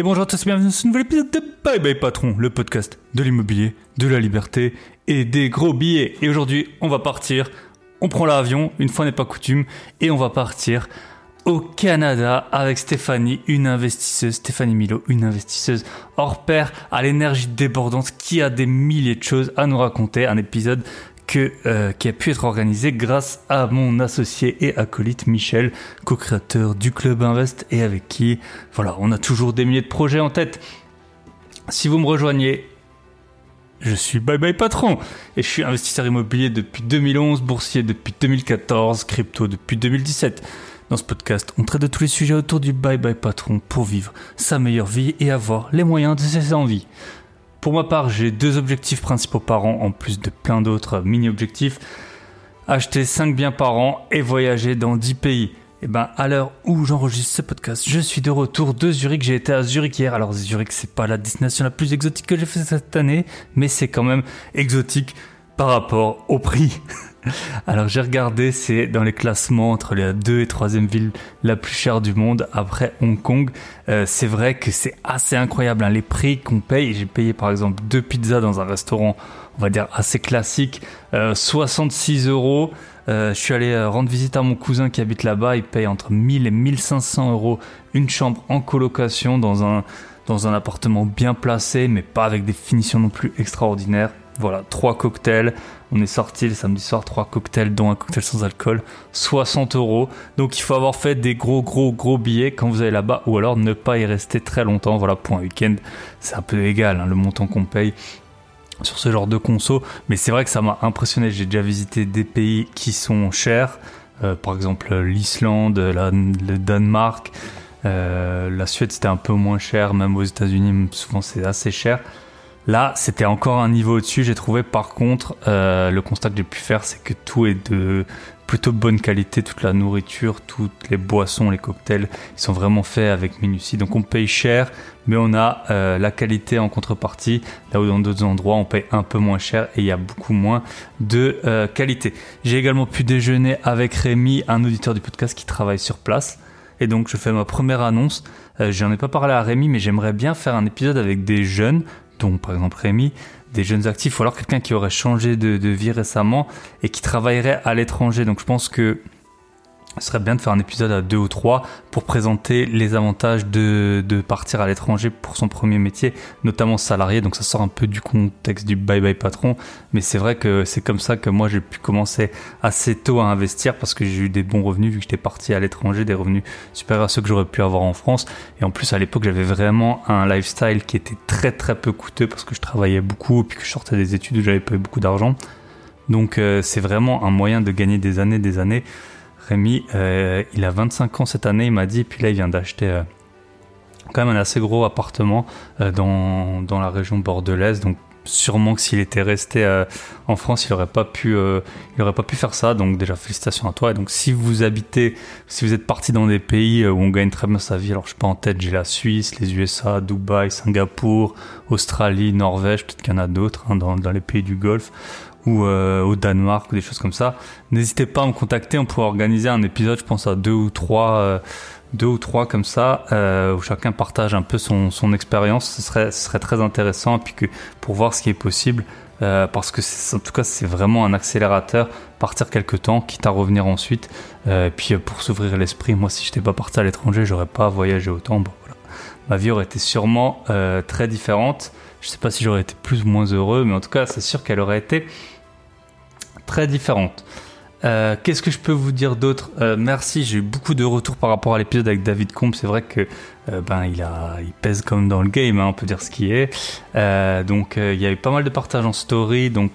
Et bonjour à tous, bienvenue dans ce nouvel épisode de Bye Bye Patron, le podcast de l'immobilier, de la liberté et des gros billets. Et aujourd'hui, on va partir, on prend l'avion, une fois n'est pas coutume, et on va partir au Canada avec Stéphanie, une investisseuse, Stéphanie Milo, une investisseuse hors pair à l'énergie débordante qui a des milliers de choses à nous raconter. Un épisode euh, qui a pu être organisé grâce à mon associé et acolyte Michel, co-créateur du Club Invest et avec qui, voilà, on a toujours des milliers de projets en tête. Si vous me rejoignez, je suis Bye Bye Patron et je suis investisseur immobilier depuis 2011, boursier depuis 2014, crypto depuis 2017. Dans ce podcast, on traite de tous les sujets autour du Bye Bye Patron pour vivre sa meilleure vie et avoir les moyens de ses envies. Pour ma part, j'ai deux objectifs principaux par an, en plus de plein d'autres mini-objectifs. Acheter 5 biens par an et voyager dans 10 pays. Et eh ben, à l'heure où j'enregistre ce podcast, je suis de retour de Zurich. J'ai été à Zurich hier. Alors, Zurich, c'est pas la destination la plus exotique que j'ai fait cette année, mais c'est quand même exotique par rapport au prix. Alors j'ai regardé, c'est dans les classements entre la 2 et 3e ville la plus chère du monde après Hong Kong. Euh, c'est vrai que c'est assez incroyable hein, les prix qu'on paye. J'ai payé par exemple deux pizzas dans un restaurant, on va dire assez classique, 66 euh, euros. Euh, je suis allé rendre visite à mon cousin qui habite là-bas. Il paye entre 1000 et 1500 euros une chambre en colocation dans un dans un appartement bien placé, mais pas avec des finitions non plus extraordinaires. Voilà, trois cocktails. On est sorti le samedi soir, trois cocktails, dont un cocktail sans alcool, 60 euros. Donc il faut avoir fait des gros, gros, gros billets quand vous allez là-bas, ou alors ne pas y rester très longtemps. Voilà, pour un week-end, c'est un peu égal, hein, le montant qu'on paye sur ce genre de conso. Mais c'est vrai que ça m'a impressionné. J'ai déjà visité des pays qui sont chers, euh, par exemple l'Islande, le Danemark. Euh, la Suède c'était un peu moins cher, même aux États-Unis souvent c'est assez cher. Là, c'était encore un niveau au-dessus. J'ai trouvé, par contre, euh, le constat que j'ai pu faire, c'est que tout est de plutôt bonne qualité. Toute la nourriture, toutes les boissons, les cocktails, ils sont vraiment faits avec minutie. Donc, on paye cher, mais on a euh, la qualité en contrepartie. Là où dans d'autres endroits, on paye un peu moins cher et il y a beaucoup moins de euh, qualité. J'ai également pu déjeuner avec Rémi, un auditeur du podcast qui travaille sur place. Et donc, je fais ma première annonce. J'en ai pas parlé à Rémi, mais j'aimerais bien faire un épisode avec des jeunes dont par exemple Rémi, des jeunes actifs, ou alors quelqu'un qui aurait changé de, de, vie récemment et qui travaillerait à l'étranger. Donc je pense que ce serait bien de faire un épisode à deux ou trois pour présenter les avantages de, de partir à l'étranger pour son premier métier, notamment salarié. Donc ça sort un peu du contexte du bye bye patron, mais c'est vrai que c'est comme ça que moi j'ai pu commencer assez tôt à investir parce que j'ai eu des bons revenus vu que j'étais parti à l'étranger, des revenus supérieurs à ceux que j'aurais pu avoir en France. Et en plus à l'époque j'avais vraiment un lifestyle qui était très très peu coûteux parce que je travaillais beaucoup et puis que je sortais des études où j'avais pas eu beaucoup d'argent. Donc euh, c'est vraiment un moyen de gagner des années, des années Euh, il a 25 ans cette année, il m'a dit, puis là il vient d'acheter euh, quand même un assez gros appartement euh, dans, dans, la région bordelaise, donc sûrement que s'il était resté en France, il n'aurait pas pu, pas pu faire ça. Donc déjà félicitations à toi. Et donc si vous habitez, si vous êtes parti dans des pays où on gagne très bien sa vie, alors je sais pas en tête, j'ai la Suisse, les USA, Dubaï, Singapour, Australie, Norvège, peut-être qu'il y en a d'autres hein, dans, dans les pays du Golfe ou euh, au Danemark ou des choses comme ça, n'hésitez pas à me contacter. On pourrait organiser un épisode, je pense à deux ou trois, euh, deux ou trois comme ça, euh, où chacun partage un peu son, expérience. Ce serait, très intéressant, puis que pour voir ce qui est possible, parce que en tout cas c'est vraiment un accélérateur. Partir quelques temps, quitte à revenir ensuite, puis pour s'ouvrir l'esprit. Moi, si j'étais pas parti à l'étranger, j'aurais pas voyagé autant. Ma vie aurait été sûrement très différente. Je sais pas si j'aurais été plus ou moins heureux, mais en tout cas, c'est sûr qu'elle aurait été très différente. Euh, qu'est-ce que je peux vous dire d'autre? Euh, Merci, j'ai eu beaucoup de retours par rapport à l'épisode avec David Combe. C'est vrai que euh, ben il a, il pèse comme dans le game, hein, on peut dire ce qui est. donc il y a eu pas mal de partages en story. Donc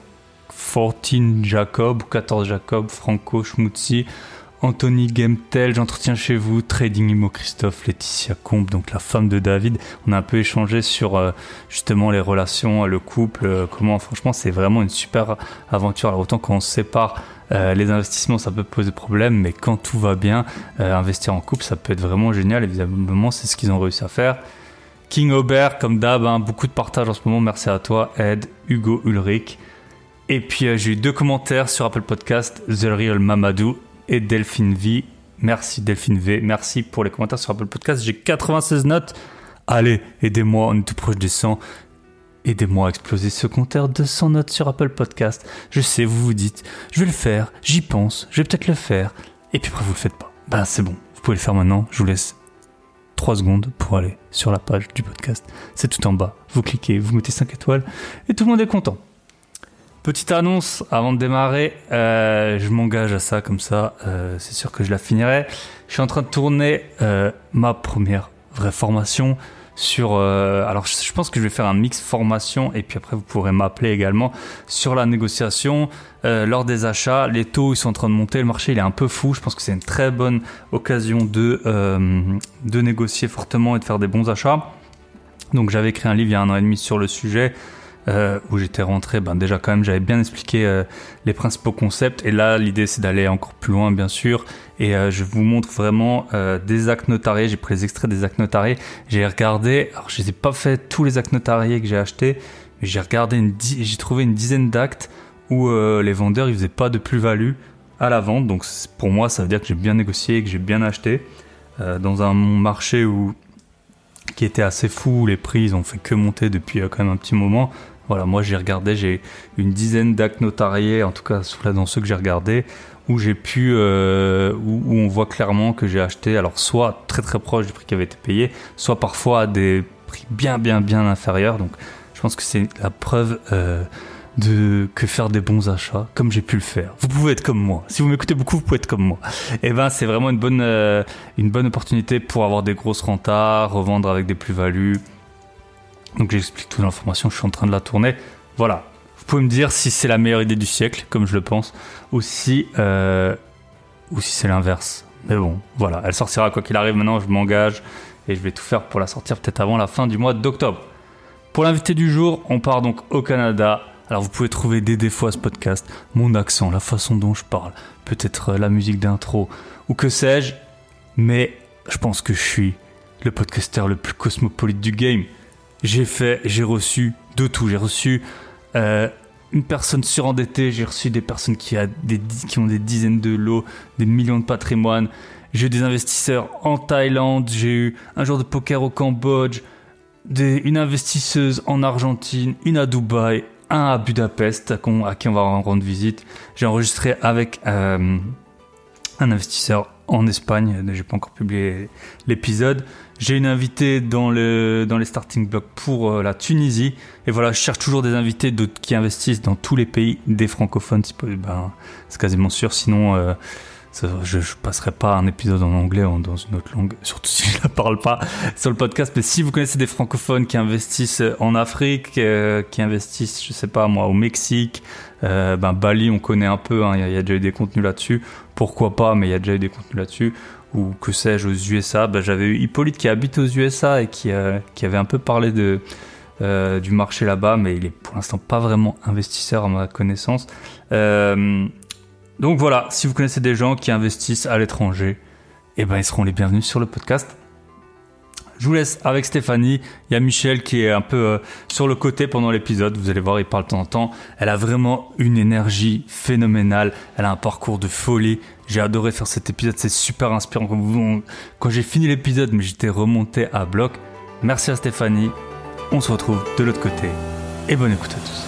14 Jacob, 14 Jacob, Franco Schmutzi, Anthony Gemtel, j'entretiens chez vous, Trading Imo Christophe, Laetitia Combe, donc la femme de David. On a un peu échangé sur euh, justement les relations, le couple, euh, comment franchement c'est vraiment une super aventure. Alors autant quand on se sépare, euh, les investissements ça peut poser problème, mais quand tout va bien, investir en couple ça peut être vraiment génial. Évidemment c'est ce qu'ils ont réussi à faire. King Aubert, comme d'hab, hein, beaucoup de partage en ce moment. Merci à toi, Ed, Hugo, Ulrich. Et puis j'ai eu deux commentaires sur Apple Podcast, The Real Mamadou et Delphine V. Merci Delphine V. Merci pour les commentaires sur Apple Podcast. J'ai 96 notes Allez, aidez-moi, on est tout proche des 100. Aidez-moi à exploser ce compteur de 100 notes sur Apple Podcast. Je sais, vous vous dites, je vais le faire, j'y pense, je vais peut-être le faire. Et puis après, vous le faites pas. Ben c'est bon, vous pouvez le faire maintenant. Je vous laisse 3 secondes pour aller sur la page du podcast. C'est tout en bas. Vous cliquez, vous mettez 5 étoiles et tout le monde est content. Petite annonce avant de démarrer, euh, je m'engage à ça comme ça, euh, c'est sûr que je la finirai. Je suis en train de tourner euh, ma première vraie formation sur. alors je pense que je vais faire un mix formation et puis après vous pourrez m'appeler également sur la négociation lors des achats. Les taux ils sont en train de monter, le marché il est un peu fou. Je pense que c'est une très bonne occasion de de négocier fortement et de faire des bons achats. Donc j'avais écrit un livre il y a un an et demi sur le sujet. Euh, où j'étais rentré, ben déjà quand même j'avais bien expliqué euh, les principaux concepts. Et là l'idée c'est d'aller encore plus loin bien sûr. Et euh, je vous montre vraiment des actes notariés, j'ai pris les extraits des actes notariés, j'ai regardé, alors je n'ai pas fait tous les actes notariés que j'ai achetés, mais j'ai regardé, j'ai trouvé une dizaine d'actes où les vendeurs ils faisaient pas de plus-value à la vente, donc pour moi ça veut dire que j'ai bien négocié, que j'ai bien acheté. Dans un marché où qui était assez fou, les prix ils ont fait que monter depuis quand même un petit moment. Voilà, moi j'ai regardé, j'ai une dizaine d'actes notariés, en tout cas dans ceux que j'ai regardés, où j'ai pu, euh, où, on voit clairement que j'ai acheté, alors soit très très proche du prix qui avait été payé, soit parfois à des prix bien bien bien inférieurs. Donc je pense que c'est la preuve euh, de que faire des bons achats, comme j'ai pu le faire. Vous pouvez être comme moi. Si vous m'écoutez beaucoup, vous pouvez être comme moi. Et eh ben c'est vraiment une bonne euh, une bonne opportunité pour avoir des grosses rentas, revendre avec des plus-values donc j'explique toute l'information, je suis en train de la tourner. Voilà. Vous pouvez me dire si c'est la meilleure idée du siècle, comme je le pense, ou si, euh, ou si c'est l'inverse. Mais bon, voilà, elle sortira quoi qu'il arrive maintenant, je m'engage et je vais tout faire pour la sortir peut-être avant la fin du mois d'octobre. Pour l'invité du jour, on part donc au Canada. Alors vous pouvez trouver des défauts à ce podcast, mon accent, la façon dont je parle, peut-être euh, la musique d'intro, ou que sais-je, mais je pense que je suis le podcasteur le plus cosmopolite du game j'ai fait, j'ai reçu de tout. J'ai reçu euh, une personne surendettée, j'ai reçu des personnes qui, a des, qui ont des dizaines de lots, des millions de patrimoine. J'ai eu des investisseurs en Thaïlande, j'ai eu un joueur de poker au Cambodge, une investisseuse en Argentine, une à Dubaï, un à Budapest à, qui on va rendre visite. J'ai enregistré avec euh, un investisseur en Espagne, j'ai pas encore publié l'épisode. J'ai une invitée dans, le, dans les starting blocks pour euh, la Tunisie. Et voilà, je cherche toujours des invités qui investissent dans tous les pays des francophones. Ben, c'est quasiment sûr, sinon euh, je, ne passerai pas un épisode en anglais ou dans une autre langue, surtout si je ne la parle pas sur le podcast. Mais si vous connaissez des francophones qui investissent en Afrique, euh, qui investissent, je sais pas moi, au Mexique, ben Bali, on connaît un peu, hein, il y, a déjà eu des contenus là-dessus. Pourquoi pas, mais il y a déjà eu des contenus là-dessus ou que sais-je aux USA. Bah, j'avais eu Hippolyte qui habite aux USA et qui, euh, qui avait un peu parlé de, euh, du marché là-bas, mais il est pour l'instant pas vraiment investisseur à ma connaissance. Euh, donc voilà, si vous connaissez des gens qui investissent à l'étranger, eh ben ils seront les bienvenus sur le podcast. Je vous laisse avec Stéphanie. Il y a Michel qui est un peu sur le côté pendant l'épisode. Vous allez voir, il parle de temps en temps. Elle a vraiment une énergie phénoménale. Elle a un parcours de folie. J'ai adoré faire cet épisode. C'est super inspirant. Quand j'ai fini l'épisode, mais j'étais remonté à bloc. Merci à Stéphanie. On se retrouve de l'autre côté. Et bonne écoute à tous.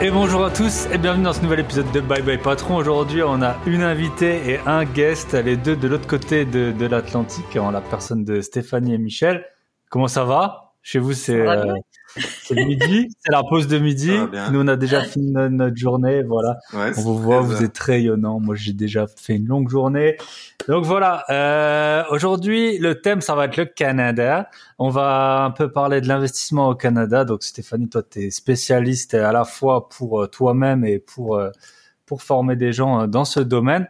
Et bonjour à tous et bienvenue dans ce nouvel épisode de Bye Bye Patron. Aujourd'hui, on a une invitée et un guest, les deux de l'autre côté de, de l'Atlantique, en la personne de Stéphanie et Michel. Comment ça va? Chez vous, c'est c'est midi, c'est la pause de midi. Nous, on a déjà fini notre, journée, voilà. on vous voit, vous êtes rayonnant. Moi, j'ai déjà fait une longue journée. Donc voilà. Euh, aujourd'hui, le thème, ça va être le Canada. On va un peu parler de l'investissement au Canada. Donc Stéphanie, toi, tu es spécialiste à la fois pour euh, toi-même et pour euh, pour former des gens dans ce domaine.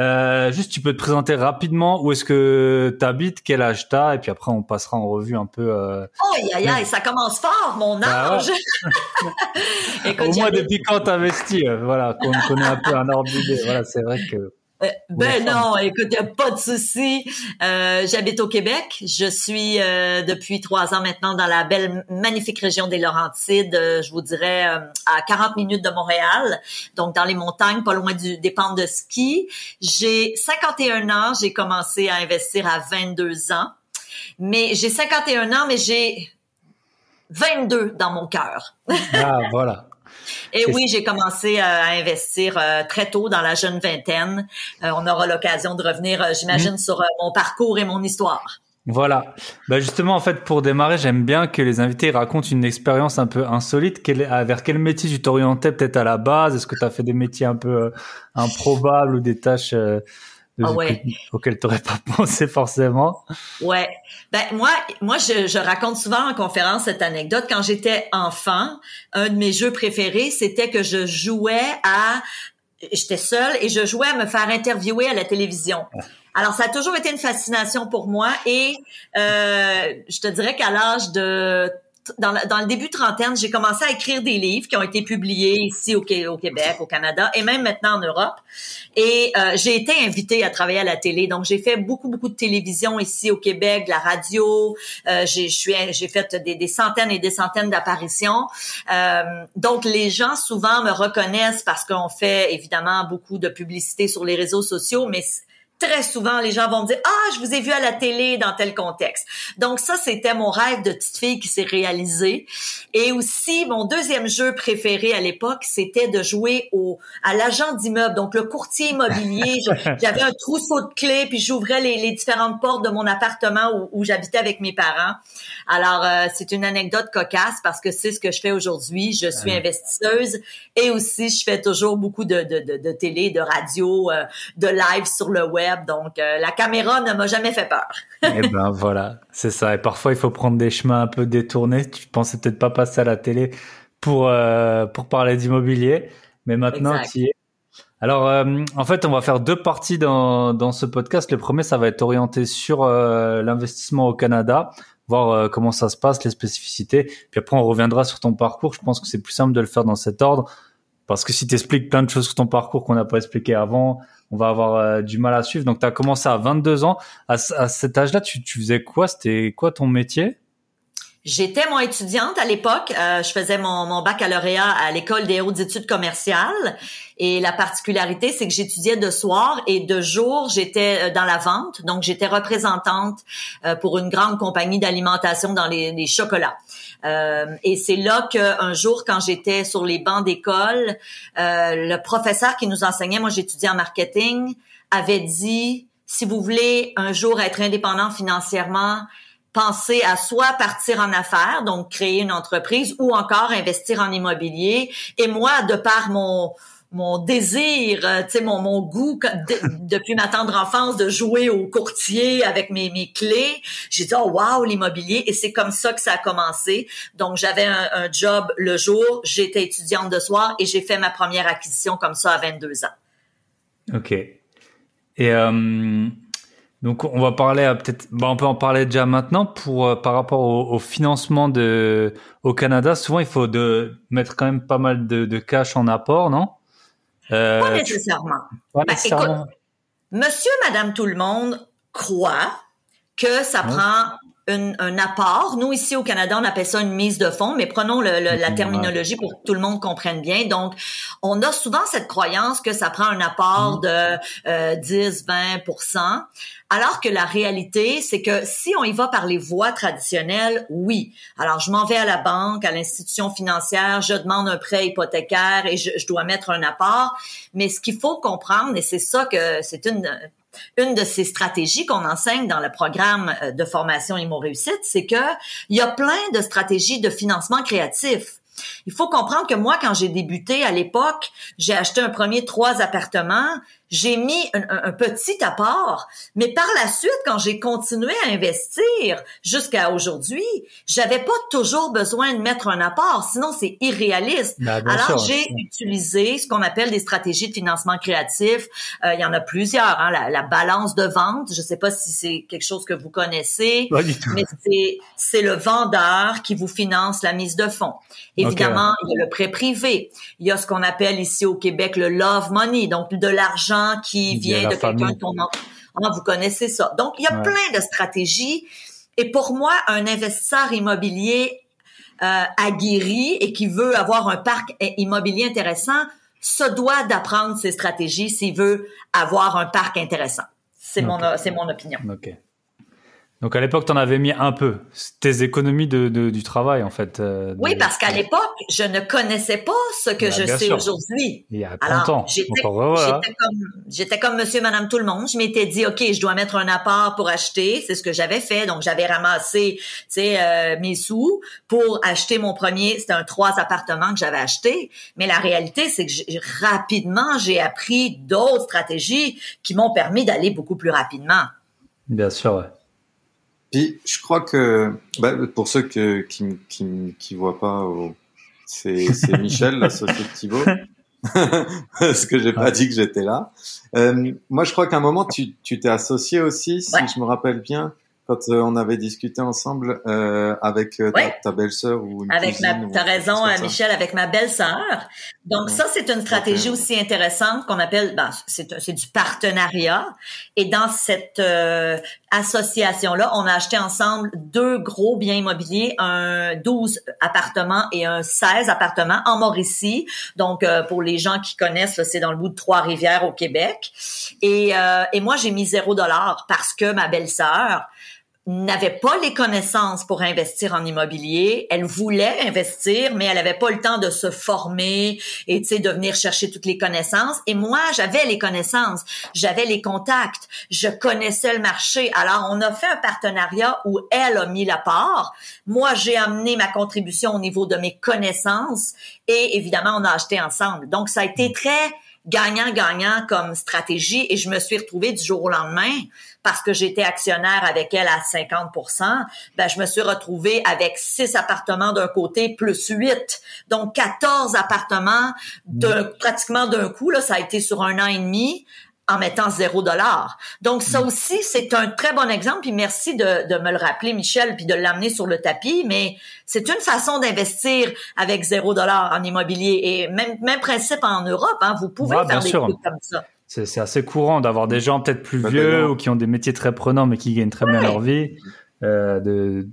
Euh, juste, tu peux te présenter rapidement où est-ce que tu habites, quel âge tu as, et puis après, on passera en revue un peu. Euh... Aïe, aïe, aïe, ça commence fort, mon bah âge! Au moins, depuis quand t'investis, euh, voilà, qu'on connaît un peu un ordre d'idée. Voilà, c'est vrai que Euh, ben non, écoute, y a pas de souci. Euh, J'habite au Québec. Je suis euh, depuis trois ans maintenant dans la belle, magnifique région des Laurentides. Euh, je vous dirais à 40 minutes de Montréal, donc dans les montagnes, pas loin du des pentes de ski. J'ai 51 ans. J'ai commencé à investir à 22 ans, mais j'ai 51 ans, mais j'ai 22 dans mon cœur. ah voilà. Et oui, j'ai commencé à investir euh, très tôt dans la jeune vingtaine. Euh, on aura l'occasion de revenir, euh, j'imagine, mm. sur mon parcours et mon histoire. Voilà. Bah justement, en fait, pour démarrer, j'aime bien que les invités racontent une expérience un peu insolite. Quel, vers quel métier tu t'orientais peut-être à la base? Est-ce que tu as fait des métiers un peu improbables ou des tâches ah ouais. auquel tu n'aurais pas pensé forcément. Ouais. Ben moi, moi je, je, raconte souvent en conférence cette anecdote. Quand j'étais enfant, un de mes jeux préférés, c'était que je jouais à, j'étais seule et je jouais à me faire interviewer à la télévision. Alors ça a toujours été une fascination pour moi et euh, je te dirais qu'à l'âge de dans, le début trentaine, j'ai commencé à écrire des livres qui ont été publiés ici au, Québec, au Canada et même maintenant en Europe. Et euh, j'ai été invitée à travailler à la télé. Donc, j'ai fait beaucoup, beaucoup de télévision ici au Québec, de la radio. Euh, j'ai, fait des, centaines et des centaines d'apparitions. Euh, donc, les gens souvent me reconnaissent parce qu'on fait évidemment beaucoup de publicité sur les réseaux sociaux, mais très souvent, les gens vont me dire ah je vous ai vu à la télé dans tel contexte. Donc ça c'était mon rêve de petite fille qui s'est réalisé. Et aussi mon deuxième jeu préféré à l'époque c'était de jouer au à l'agent d'immeuble, donc le courtier immobilier. J'avais un trousseau de clés puis j'ouvrais les, les, différentes portes de mon appartement où, où j'habitais avec mes parents. Alors euh, c'est une anecdote cocasse parce que c'est ce que je fais aujourd'hui. Je suis investisseuse et aussi je fais toujours beaucoup de de, de, de télé, de radio, euh, de live sur le web donc, euh, la caméra ne m'a jamais fait peur. Eh ben voilà, c'est ça. Et parfois, il faut prendre des chemins un peu détournés. Tu pensais peut-être pas passer à la télé pour euh, pour parler d'immobilier, mais maintenant tu y es. Alors, euh, en fait, on va faire deux parties dans, dans ce podcast. Le premier, ça va être orienté sur l'investissement au Canada, voir comment ça se passe, les spécificités. Puis après, on reviendra sur ton parcours. Je pense que c'est plus simple de le faire dans cet ordre. Parce que si tu expliques plein de choses sur ton parcours qu'on n'a pas expliqué avant, on va avoir euh, du mal à suivre. Donc, tu as commencé à 22 ans. À, cet âge-là, tu faisais quoi? C'était quoi ton métier? J'étais mon étudiante à l'époque. Euh, je faisais mon, mon baccalauréat à l'école des hautes études commerciales. Et la particularité, c'est que j'étudiais de soir et de jour, j'étais euh, dans la vente. Donc, j'étais représentante euh, pour une grande compagnie d'alimentation dans les, les chocolats. Euh, et c'est là qu'un jour, quand j'étais sur les bancs d'école, le professeur qui nous enseignait, moi j'étudiais en marketing, avait dit, si vous voulez un jour être indépendant financièrement, penser à soit partir en affaires, donc créer une entreprise, ou encore investir en immobilier. Et moi, de par mon mon désir, euh, tu sais, mon, mon goût depuis ma tendre enfance de jouer au courtier avec mes, mes clés. J'ai dit, oh wow, l'immobilier. Et c'est comme ça que ça a commencé. Donc, j'avais un, un, job le jour, j'étais étudiante de soir et j'ai fait ma première acquisition comme ça à 22 ans. OK. Et euh, donc on va parler peut-être, bah, on peut en parler déjà maintenant pour euh, par rapport au, financement de au Canada. Souvent il faut de mettre quand même pas mal de, de cash en apport, non? Euh, Pas nécessairement. Pas ben, nécessairement. monsieur, madame, tout le monde croit que ça prend un apport. Nous, ici au Canada, on appelle ça une mise de fonds, mais prenons le, la terminologie pour que tout le monde comprenne bien. Donc, on a souvent cette croyance que ça prend un apport mm-hmm. de euh, 10, 20 alors que la réalité, c'est que si on y va par les voies traditionnelles, oui. Alors, je m'en vais à la banque, à l'institution financière, je demande un prêt hypothécaire et je, je dois mettre un apport. Mais ce qu'il faut comprendre, et c'est ça que c'est une une de ces stratégies qu'on enseigne dans le programme euh, de formation Immo Réussite, c'est que il y a plein de stratégies de financement créatif. Il faut comprendre que moi, quand j'ai débuté à l'époque, j'ai acheté un premier trois appartements, j'ai mis un, petit apport, mais par la suite, quand j'ai continué à investir jusqu'à aujourd'hui, j'avais pas toujours besoin de mettre un apport, sinon c'est irréaliste. Ben, Alors j'ai utilisé ce qu'on appelle des stratégies de financement créatif. Euh, il y en a plusieurs, hein, la, balance de vente. Je sais pas si c'est quelque chose que vous connaissez, mais c'est c'est le vendeur qui vous finance la mise de fonds. Évidemment, il y a le prêt privé. Il y a ce qu'on appelle ici au Québec le love money, donc de l'argent qui vient de quelqu'un de ton ah, vous connaissez ça. Donc, il y a plein de stratégies. Et pour moi, un investisseur immobilier euh, aguerri et qui veut avoir un parc immobilier intéressant se doit d'apprendre ces stratégies s'il veut avoir un parc intéressant. C'est mon, c'est mon opinion. OK. Donc à l'époque, tu en avais mis un peu. Tes économies de, du travail, en fait. Euh, oui, parce qu'à l'époque, je ne connaissais pas ce que bah, je sais aujourd'hui. Il y a 30 ans. J'étais comme, comme monsieur, madame, tout le monde. Je m'étais dit, OK, je dois mettre un apport pour acheter. C'est ce que j'avais fait. Donc, j'avais ramassé euh, mes sous pour acheter mon premier. C'était un trois appartements que j'avais acheté. Mais la réalité, c'est que rapidement, j'ai appris d'autres stratégies qui m'ont permis d'aller beaucoup plus rapidement. Bien sûr, ouais. Puis je crois que bah, pour ceux que, qui qui qui voient pas, c'est c'est Michel, l'associé de Thibaut. Parce que j'ai pas dit que j'étais là. Euh, moi, je crois qu'à un moment, tu tu t'es associé aussi, si je me rappelle bien, quand euh, on avait discuté ensemble euh, avec euh, ta, belle-sœur ou une avec ma t'as raison Michel avec ma belle-sœur. Donc ça c'est une stratégie aussi intéressante qu'on appelle ben, c'est c'est du partenariat. Et dans cette association là on a acheté ensemble deux gros biens immobiliers un 12 appartements et un 16 appartements en Mauricie. Donc pour les gens qui connaissent c'est dans le bout de Trois-Rivières au Québec. Et et moi j'ai mis zéro dollar parce que ma belle-sœur n'avait pas les connaissances pour investir en immobilier. Elle voulait investir, mais elle avait pas le temps de se former et de venir chercher toutes les connaissances. Et moi, j'avais les connaissances, j'avais les contacts, je connaissais le marché. Alors, on a fait un partenariat où elle a mis la part. Moi, j'ai amené ma contribution au niveau de mes connaissances et évidemment, on a acheté ensemble. Donc, ça a été très gagnant-gagnant comme stratégie et je me suis retrouvée du jour au lendemain parce que j'étais actionnaire avec elle à 50% ben je me suis retrouvée avec six appartements d'un côté plus huit. Donc 14 appartements de pratiquement d'un coup là, ça a été sur un an et demi en mettant zéro dollar. Donc ça aussi, c'est un très bon exemple. Puis merci de, de me le rappeler, Michel, puis de l'amener sur le tapis. Mais c'est une façon d'investir avec zéro dollar en immobilier. Et même, même principe en Europe, hein, vous pouvez faire des trucs comme ça. C'est assez courant d'avoir des gens peut-être plus vieux ou qui ont des métiers très prenants mais qui gagnent très bien leur vie. Euh, de...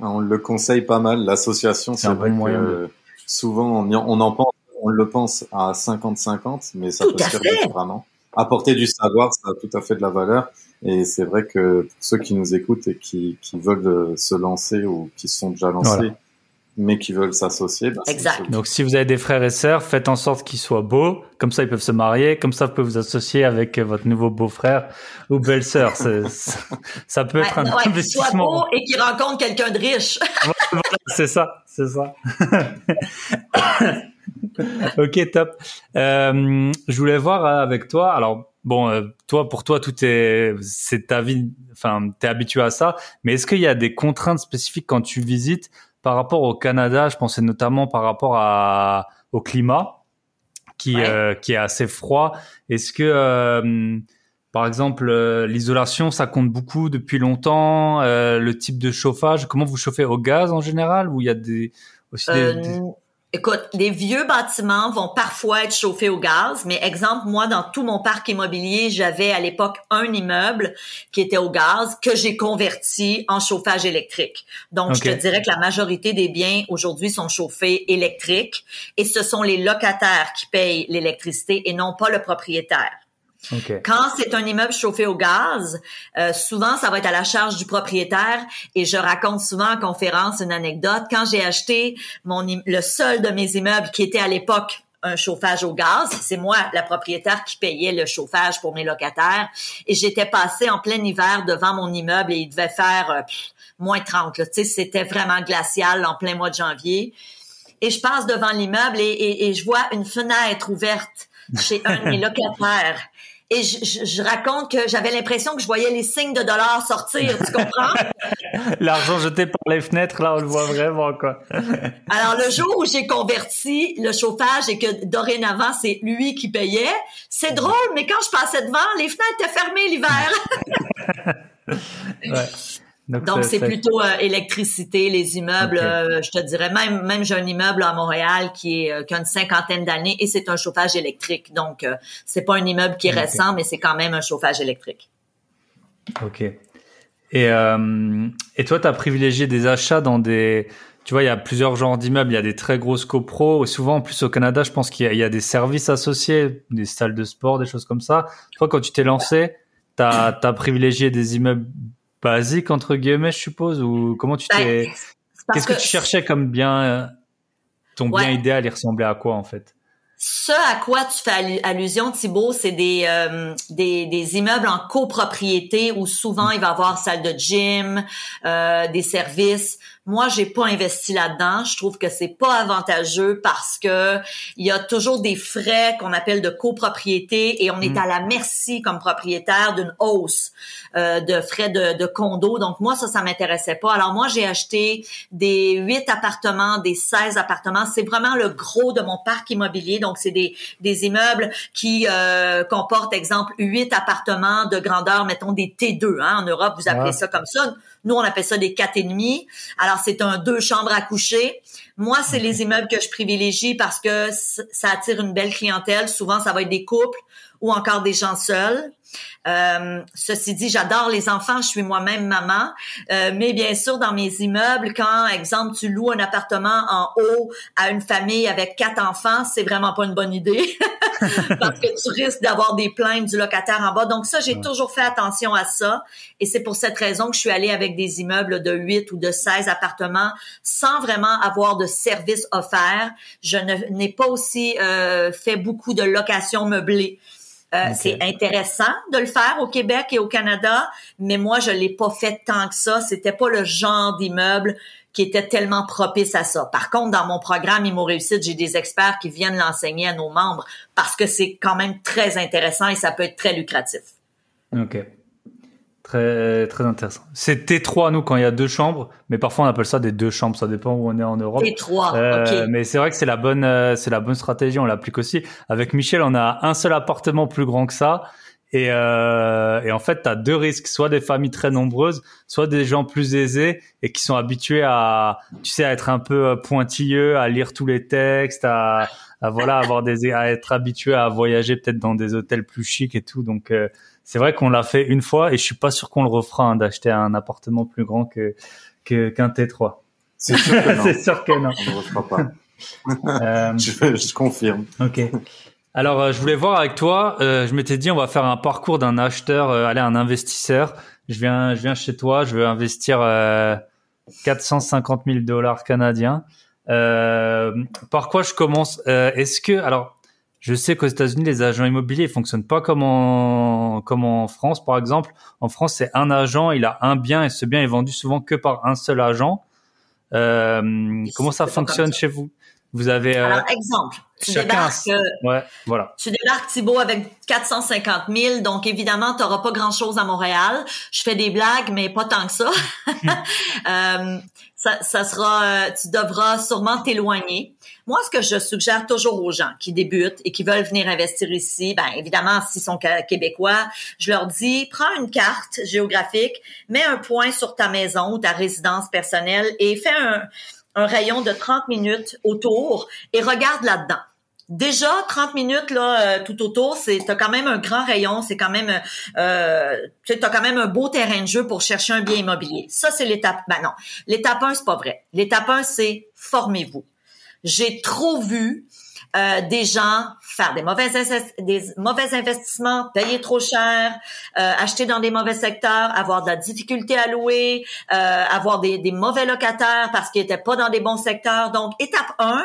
On le conseille pas mal. L'association, c'est vrai bon que souvent on, on en pense, on le pense à 50-50, mais ça peut servir vraiment apporter du savoir, ça a tout à fait de la valeur. Et c'est vrai que pour ceux qui nous écoutent et qui, qui veulent euh, se lancer ou qui sont déjà lancés, mais qui veulent s'associer. Bah, exact. Donc si vous avez des frères et sœurs, faites en sorte qu'ils soient beaux, comme ça ils peuvent se marier, comme ça vous pouvez vous associer avec votre nouveau beau-frère ou belle-sœur. ça peut être un ouais, investissement. Soit beau et qui rencontre quelqu'un de riche. c'est ça, c'est ça. ok, top. Euh, je voulais voir euh, avec toi. Alors, bon, euh, toi, pour toi, tout est, c'est ta vie. Enfin, t'es habitué à ça. Mais est-ce qu'il y a des contraintes spécifiques quand tu visites par rapport au Canada Je pensais notamment par rapport à au climat, qui qui est assez froid. Est-ce que par exemple, l'isolation, ça compte beaucoup depuis longtemps. le type de chauffage, comment vous chauffez au gaz en général, ou il y a des aussi des Écoute, les vieux bâtiments vont parfois être chauffés au gaz, mais exemple, moi, dans tout mon parc immobilier, j'avais à l'époque un immeuble qui était au gaz que j'ai converti en chauffage électrique. Donc, je te dirais que la majorité des biens aujourd'hui sont chauffés électriques et ce sont les locataires qui payent l'électricité et non pas le propriétaire. Quand c'est un immeuble chauffé au gaz, euh, souvent ça va être à la charge du propriétaire et je raconte souvent en conférence une anecdote. Quand j'ai acheté mon le seul de mes immeubles qui était à l'époque un chauffage au gaz. C'est moi, la propriétaire, qui payait le chauffage pour mes locataires. Et j'étais passée en plein hiver devant mon immeuble et il devait faire euh, moins 30. Tu sais, c'était vraiment glacial en plein mois de janvier. Et je passe devant l'immeuble et, et je vois une fenêtre ouverte chez un de mes locataires et je, je, raconte que j'avais l'impression que je voyais les signes de dollars sortir, tu comprends? L'argent jeté par les fenêtres, là, on le voit vraiment, quoi. Alors, le jour où j'ai converti le chauffage et que dorénavant, c'est lui qui payait, c'est drôle, mais quand je passais devant, les fenêtres étaient fermées l'hiver. ouais. Donc, c'est plutôt euh, électricité, les immeubles. Euh, je te dirais même, même j'ai un immeuble à Montréal qui, est, euh, qui a une cinquantaine d'années et c'est un chauffage électrique. Donc, c'est pas un immeuble qui est récent, mais c'est quand même un chauffage électrique. Ok. Et, et toi, tu as privilégié des achats dans des... Tu vois, il y a plusieurs genres d'immeubles. Il y a des très grosses copros. Souvent, en plus, au Canada, je pense qu'il y, y, a des services associés, des salles de sport, des choses comme ça. Toi, quand tu t'es lancé, tu as, as privilégié des immeubles basique entre guillemets, je suppose, ou comment tu ben, t'es, qu'est-ce que, tu cherchais comme bien, euh, ton bien idéal, il ressemblait à quoi en fait? Ce à quoi tu fais allusion, Thibault, c'est des, euh, des, des immeubles en copropriété où souvent il va y avoir salle de gym, euh, des services. Moi, j'ai pas investi là-dedans. Je trouve que c'est pas avantageux parce que il y a toujours des frais qu'on appelle de copropriété et on est mm. à la merci comme propriétaire d'une hausse euh, de frais de, de condo. Donc moi, ça, ça m'intéressait pas. Alors moi, j'ai acheté des 8 appartements, des 16 appartements. C'est vraiment le gros de mon parc immobilier. Donc c'est des, des immeubles qui euh, comportent, exemple, 8 appartements de grandeur, mettons des T2. Hein. En Europe, vous appelez ça comme ça. Nous, on appelle ça des quatre et demi. Alors, c'est un deux chambres à coucher. Moi, c'est les immeubles que je privilégie parce que ça attire une belle clientèle. Souvent, ça va être des couples ou encore des gens seuls. Euh, ceci dit, j'adore les enfants, je suis moi-même maman, euh, mais bien sûr, dans mes immeubles, quand, exemple, tu loues un appartement en haut à une famille avec quatre enfants, c'est vraiment pas une bonne idée parce que tu risques d'avoir des plaintes du locataire en bas. Donc ça, j'ai toujours fait attention à ça et c'est pour cette raison que je suis allée avec des immeubles de 8 ou de 16 appartements sans vraiment avoir de services offerts. Je n'ai pas aussi euh, fait beaucoup de locations meublées. Euh, c'est intéressant de le faire au Québec et au Canada, mais moi je l'ai pas fait tant que ça. C'était pas le genre d'immeuble qui était tellement propice à ça. Par contre, dans mon programme Immo Réussite, j'ai des experts qui viennent l'enseigner à nos membres parce que c'est quand même très intéressant et ça peut être très lucratif. Ok. Très, très intéressant. C'est T3, nous, quand il y a deux chambres, mais parfois on appelle ça des deux chambres, ça dépend où on est en Europe. T3, euh, ok. Mais c'est vrai que c'est la bonne, euh, c'est la bonne stratégie, on l'applique aussi. Avec Michel, on a un seul appartement plus grand que ça. Et, euh, et en fait, tu as deux risques, soit des familles très nombreuses, soit des gens plus aisés et qui sont habitués à, tu sais, à être un peu euh, pointilleux, à lire tous les textes, à, à voilà, avoir des, à être habitués à voyager peut-être dans des hôtels plus chics et tout. Donc, euh, c'est vrai qu'on l'a fait une fois et je suis pas sûr qu'on le refera hein, d'acheter un appartement plus grand que qu'un T3. C'est sûr que non. c'est sûr que non. On ne refera pas. euh, je, je, confirme. Ok. Alors, euh, je voulais voir avec toi. Euh, je m'étais dit, on va faire un parcours d'un acheteur, euh, allez, un investisseur. Je viens, je viens chez toi. Je veux investir 450 000 dollars canadiens. par quoi je commence? Est-ce que, alors, je sais qu'aux États-Unis, les agents immobiliers fonctionnent pas comme en comme en France, par exemple. En France, c'est un agent, il a un bien et ce bien est vendu souvent que par un seul agent. Euh, comment ça fonctionne chez vous? Vous avez euh, alors exemple, tu débarques, euh, ouais, voilà. Tu débarques Thibault avec 450 000, donc évidemment, tu n'auras pas grand-chose à Montréal. Je fais des blagues, mais pas tant que ça. euh, ça, ça sera, euh, tu devras sûrement t'éloigner. Moi, ce que je suggère toujours aux gens qui débutent et qui veulent venir investir ici, ben évidemment, s'ils sont québécois, je leur dis, prends une carte géographique, mets un point sur ta maison ou ta résidence personnelle et fais un, un rayon de 30 minutes autour et regarde là-dedans. Déjà 30 minutes là euh, tout autour, c'est t'as quand même un grand rayon, c'est quand même euh, tu as quand même un beau terrain de jeu pour chercher un bien immobilier. Ça c'est l'étape ben non, l'étape 1 c'est pas vrai. L'étape 1 c'est formez-vous. J'ai trop vu euh, des gens faire des mauvais, investissements, payer trop cher, euh, acheter dans des mauvais secteurs, avoir de la difficulté à louer, avoir des, des mauvais locataires parce qu'ils étaient pas dans des bons secteurs. Donc, étape 1,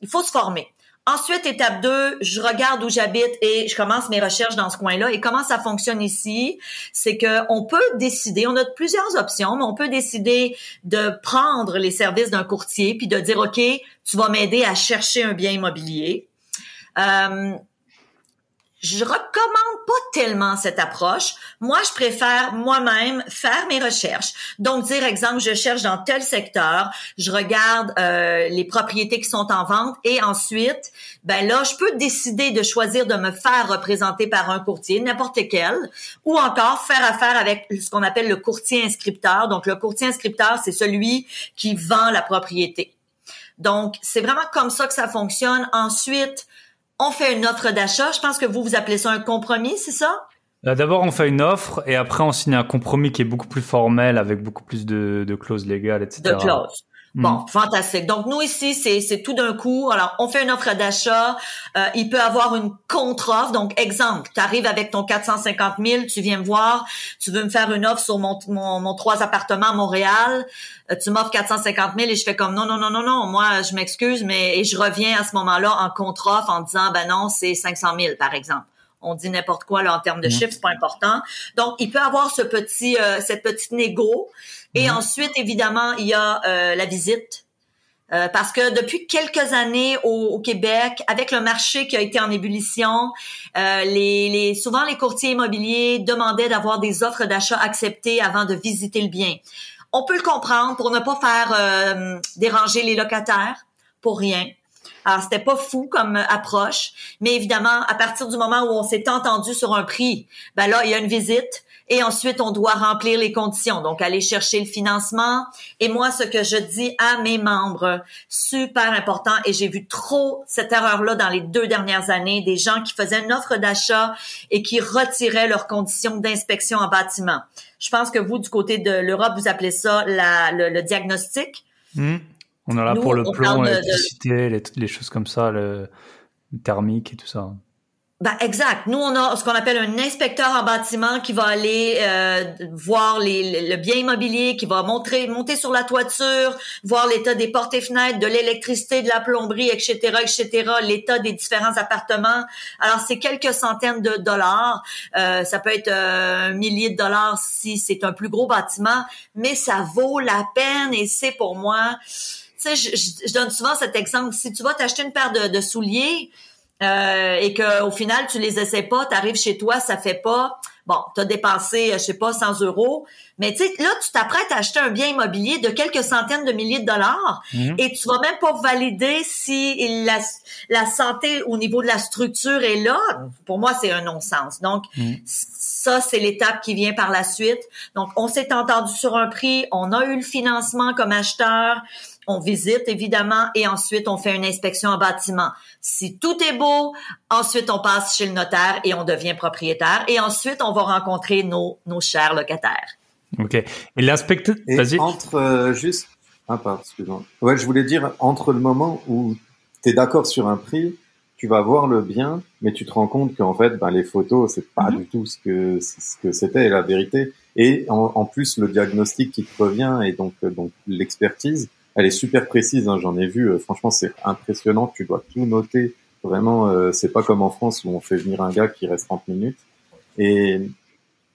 il faut se former. Ensuite, étape 2, je regarde où j'habite et je commence mes recherches dans ce coin-là. Et comment ça fonctionne ici, c'est que on peut décider, on a plusieurs options, mais on peut décider de prendre les services d'un courtier puis de dire, OK, tu vas m'aider à chercher un bien immobilier. Euh, je recommande pas tellement cette approche. Moi, je préfère moi-même faire mes recherches. Donc, dire exemple, je cherche dans tel secteur, je regarde euh, les propriétés qui sont en vente et ensuite, ben là, je peux décider de choisir de me faire représenter par un courtier, n'importe quel, ou encore faire affaire avec ce qu'on appelle le courtier inscripteur. Donc, le courtier inscripteur, c'est celui qui vend la propriété. Donc, c'est vraiment comme ça que ça fonctionne. Ensuite, on fait une offre d'achat. Je pense que vous, vous appelez ça un compromis, c'est ça? Euh, d'abord, on fait une offre et après, on signe un compromis qui est beaucoup plus formel avec beaucoup plus de, de clauses légales, etc. De clauses. Bon, mm. fantastique. Donc nous ici, c'est tout d'un coup. Alors, on fait une offre d'achat. Euh, il peut avoir une contre-offre. Donc, exemple, tu arrives avec ton 450 000, tu viens me voir, tu veux me faire une offre sur mon, mon, mon trois appartements à Montréal. Euh, tu m'offres 450 000 et je fais comme non, non, non, non, non. Moi, je m'excuse, mais et je reviens à ce moment-là en contre-offre en disant, ben non, c'est 500 000, par exemple on dit n'importe quoi là en termes de mm. chiffres, c'est pas important. Donc, il peut avoir ce petit, euh, cette petite négo et mhm. ensuite, évidemment, il y a euh, la visite. Euh, parce que depuis quelques années au, Québec, avec le marché qui a été en ébullition, euh, les, les, souvent les courtiers immobiliers demandaient d'avoir des offres d'achat acceptées avant de visiter le bien. On peut le comprendre pour ne pas faire déranger les locataires pour rien. Alors c'était pas fou comme approche, mais évidemment à partir du moment où on s'est entendu sur un prix, ben là il y a une visite, et ensuite on doit remplir les conditions, donc aller chercher le financement. Et moi, ce que je dis à mes membres, super important, et j'ai vu trop cette erreur-là dans les deux dernières années, des gens qui faisaient une offre d'achat et qui retiraient leurs conditions d'inspection en bâtiment. Je pense que vous, du côté de l'Europe, vous appelez ça le, diagnostic. Mmh. On est là pour le plomb, l'électricité, les, les, choses comme ça, le thermique et tout ça. Ben, exact. Nous, on a ce qu'on appelle un inspecteur en bâtiment qui va aller euh, voir les, le bien immobilier, qui va montrer, monter sur la toiture, voir l'état des portes et fenêtres, de l'électricité, de la plomberie, etc., etc., l'état des différents appartements. Alors, c'est quelques centaines de dollars. Euh, ça peut être euh, un millier de dollars si c'est un plus gros bâtiment, mais ça vaut la peine et c'est pour moi... Tu sais, je, je, donne souvent cet exemple. Si tu vas t'acheter une paire de, de souliers, euh, et que au final tu les essaies pas, tu arrives chez toi, ça fait pas. Bon, tu as dépensé, je sais pas, 100 euros, mais tu sais, là, tu t'apprêtes à acheter un bien immobilier de quelques centaines de milliers de dollars mhm. et tu vas même pas valider si la, la santé au niveau de la structure est là. Pour moi, c'est un non-sens. Donc, mhm. ça, c'est l'étape qui vient par la suite. Donc, on s'est entendu sur un prix, on a eu le financement comme acheteur, on visite évidemment et ensuite on fait une inspection en bâtiment. Si tout est beau, ensuite on passe chez le notaire et on devient propriétaire et ensuite on va rencontrer nos, nos chers locataires. Ok. Et l'inspecteur, vas-y. Entre euh, juste, ah pardon, excuse-moi. Ouais, je voulais dire entre le moment où tu es d'accord sur un prix, tu vas voir le bien, mais tu te rends compte qu'en fait, ben, les photos, c'est pas mhm. du tout ce que ce que c'était la vérité. Et en, en, plus, le diagnostic qui te revient et donc euh, donc l'expertise, elle est super précise. Hein, J'en ai vu. Euh, franchement, c'est impressionnant. Tu dois tout noter. Vraiment, euh, c'est pas comme en France où on fait venir un gars qui reste 30 minutes. Et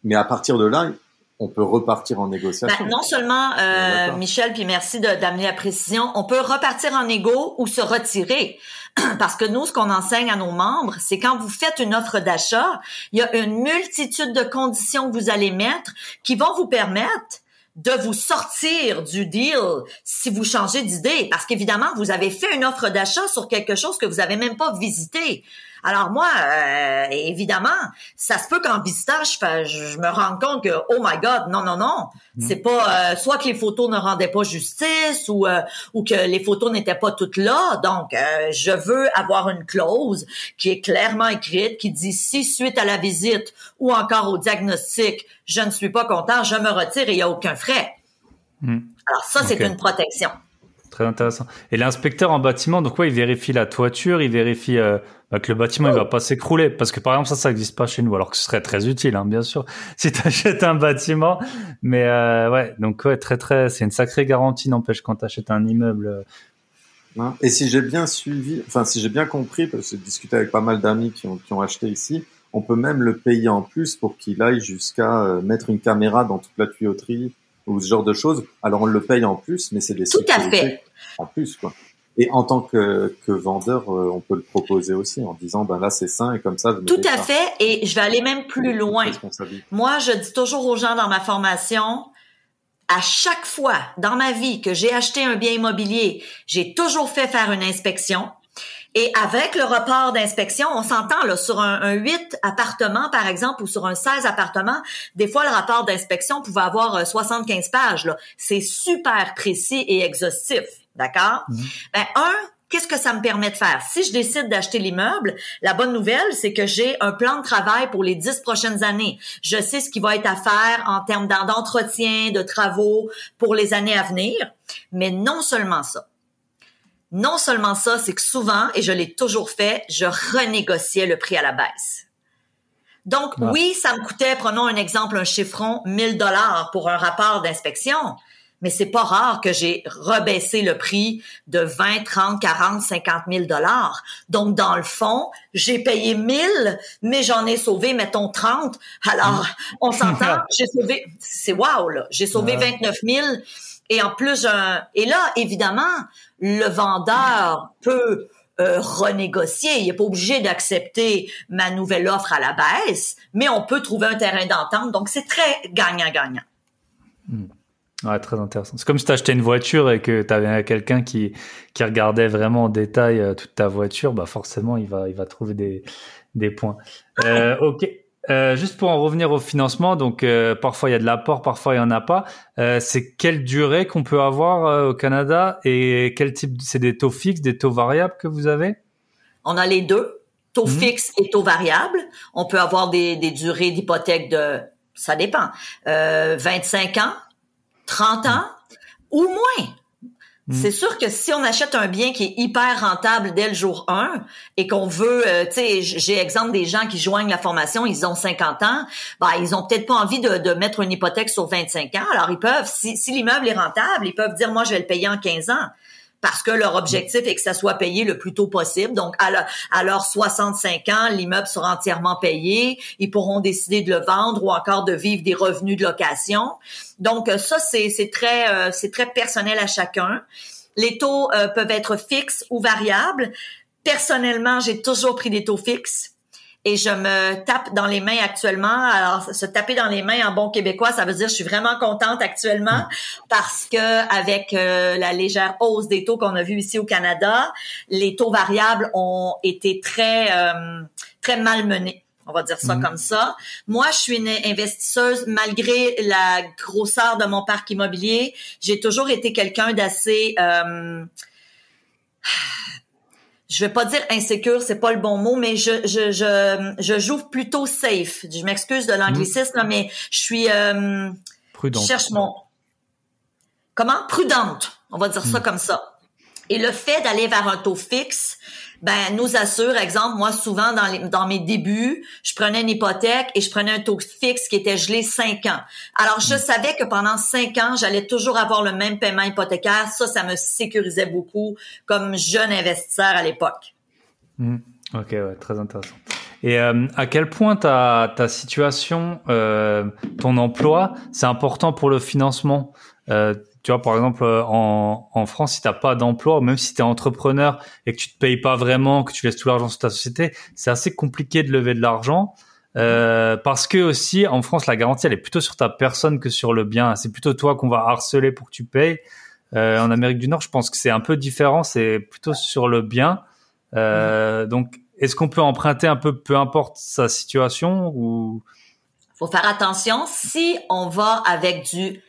mais à partir de là, on peut repartir en négociation. Ben, non seulement, euh, Michel, puis merci d'amener la précision, on peut repartir en négo ou se retirer. Parce que nous, ce qu'on enseigne à nos membres, c'est quand vous faites une offre d'achat, il y a une multitude de conditions que vous allez mettre qui vont vous permettre de vous sortir du deal si vous changez d'idée, parce qu'évidemment, vous avez fait une offre d'achat sur quelque chose que vous avez même pas visité. Alors moi, euh, évidemment, ça se peut qu'en visitant, je, je, me rende compte que oh my God, non non non, mm. c'est pas euh, soit que les photos ne rendaient pas justice ou euh, ou que les photos n'étaient pas toutes là. Donc je veux avoir une clause qui est clairement écrite qui dit si suite à la visite ou encore au diagnostic, je ne suis pas content, je me retire et il y a aucun frais. Mm. Alors ça c'est une protection. Très intéressant. Et l'inspecteur en bâtiment, donc il vérifie la toiture, il vérifie euh, bah, que le bâtiment il va pas s'écrouler, parce que par exemple ça, ça n'existe pas chez nous, alors que ce serait très utile, hein, bien sûr, si tu achètes un bâtiment. Mais euh, ouais, donc ouais, très très, c'est une sacrée garantie, n'empêche quand tu achètes un immeuble. Hein, et si j'ai bien suivi, enfin si j'ai bien compris, parce que j'ai discuté avec pas mal d'amis qui ont, qui ont acheté ici, on peut même le payer en plus pour qu'il aille jusqu'à euh, mettre une caméra dans toute la tuyauterie ou ce genre de choses. Alors on le paye en plus, mais c'est des Tout à fait. en plus quoi. Et en tant que, que vendeur, euh, on peut le proposer aussi en disant, ben là, c'est sain et comme ça, vous Tout à fait. Et je vais aller même plus loin. Moi, je dis toujours aux gens dans ma formation, à chaque fois dans ma vie que j'ai acheté un bien immobilier, j'ai toujours fait faire une inspection. Et avec le report d'inspection, on s'entend là sur un, un, 8 appartements par exemple ou sur un 16 appartements, des fois le rapport d'inspection pouvait avoir 75 euh, pages là. C'est super précis et exhaustif, d'accord? Mhm. Ben un Qu'est-ce que ça me permet de faire? Si je décide d'acheter l'immeuble, la bonne nouvelle, c'est que j'ai un plan de travail pour les dix prochaines années. Je sais ce qui va être à faire en termes d'entretien, de travaux pour les années à venir. Mais non seulement ça. Non seulement ça, c'est que souvent, et je l'ai toujours fait, je renégociais le prix à la baisse. Donc, oui, ça me coûtait, prenons un exemple, un chiffron, 1000 dollars pour un rapport d'inspection mais c'est pas rare que j'ai rebaissé le prix de 20, 30, 40, 50 000 dollars. Donc, dans le fond, j'ai payé 1000, mais j'en ai sauvé, mettons, 30. Alors, on s'entend, j'ai sauvé, c'est wow, là. J'ai sauvé 29 000. Et en plus, et là, évidemment, le vendeur peut euh, renégocier. Il n'est pas obligé d'accepter ma nouvelle offre à la baisse, mais on peut trouver un terrain d'entente. Donc, c'est très gagnant-gagnant. Hmm. Ouais, très intéressant. C'est comme si tu achetais une voiture et que tu avais quelqu'un qui, qui regardait vraiment en détail euh, toute ta voiture, bah forcément, il va, il va trouver des, des points. Euh, ok. Euh, juste pour en revenir au financement, donc euh, parfois il y a de l'apport, parfois il y en a pas. Euh, c'est quelle durée qu'on peut avoir euh, au Canada et quel type C'est des taux fixes, des taux variables que vous avez? On a les deux, taux mhm. fixes et taux variables. On peut avoir des, des durées d'hypothèque de, ça dépend, 25 ans, 30 ans ou moins. Hmm. C'est sûr que si on achète un bien qui est hyper rentable dès le jour 1 et qu'on veut, euh, tu sais, j'ai exemple des gens qui joignent la formation, ils ont 50 ans, bah ils ont peut-être pas envie de, de, mettre une hypothèque sur 25 ans. Alors ils peuvent, si, si l'immeuble est rentable, ils peuvent dire moi je vais le payer en 15 ans parce que leur objectif est que ça soit payé le plus tôt possible. Donc, à, leurs 65 ans, l'immeuble sera entièrement payé. Ils pourront décider de le vendre ou encore de vivre des revenus de location. Donc, euh, ça, c'est très, euh, c'est très personnel à chacun. Les taux euh, peuvent être fixes ou variables. Personnellement, j'ai toujours pris des taux fixes et je me tape dans les mains actuellement. Alors, se taper dans les mains en bon québécois, ça veut dire je suis vraiment contente actuellement parce que avec euh, la légère hausse des taux qu'on a vu ici au Canada, les taux variables ont été très euh, très malmenés. On va dire ça mhm. comme ça. Moi, je suis une investisseuse malgré la grosseur de mon parc immobilier. J'ai toujours été quelqu'un d'assez euh, je vais pas dire insécure, c'est pas le bon mot, mais je je je, je joue plutôt safe. Je m'excuse de l'anglicisme, mais je suis euh, prudente. Je cherche mon comment? Prudente. On va dire ça hmm. comme ça. Et le fait d'aller vers un taux fixe, ben nous assure, exemple, moi souvent dans, les, dans mes débuts, je prenais une hypothèque et je prenais un taux fixe qui était gelé 5 ans. Alors je mm. savais que pendant 5 ans, j'allais toujours avoir le même paiement hypothécaire. Ça, ça me sécurisait beaucoup comme jeune investisseur à l'époque. Mm. Ok, ouais, très intéressant. Et euh, à quel point ta, ta situation, euh, ton emploi, c'est important pour le financement euh, tu vois, par exemple, euh, en, en France, si t'as pas d'emploi, même si tu es entrepreneur et que tu te payes pas vraiment, que tu laisses tout l'argent sur ta société, c'est assez compliqué de lever de l'argent. Euh, parce que aussi en France la garantie elle est plutôt sur ta personne que sur le bien. C'est plutôt toi qu'on va harceler pour que tu payes. Euh, en Amérique du Nord je pense que c'est un peu différent. C'est plutôt sur le bien. Euh, donc est-ce qu'on peut emprunter un peu peu importe sa situation ou? Faut faire attention. Si on va avec du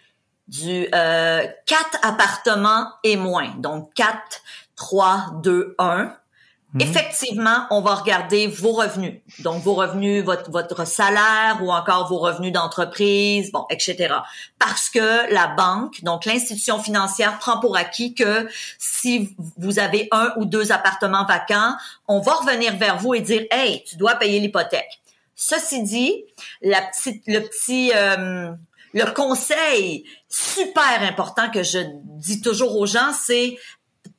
du euh, 4 appartements et moins. Donc 4, 3, 2, 1. Effectivement, on va regarder vos revenus. Donc, vos revenus, votre, votre salaire ou encore vos revenus d'entreprise, bon, etc. Parce que la banque, donc l'institution financière, prend pour acquis que si vous avez un ou deux appartements vacants, on va revenir vers vous et dire, hey, tu dois payer l'hypothèque. Ceci dit, la petite, le petit, euh, le conseil super important que je dis toujours aux gens, c'est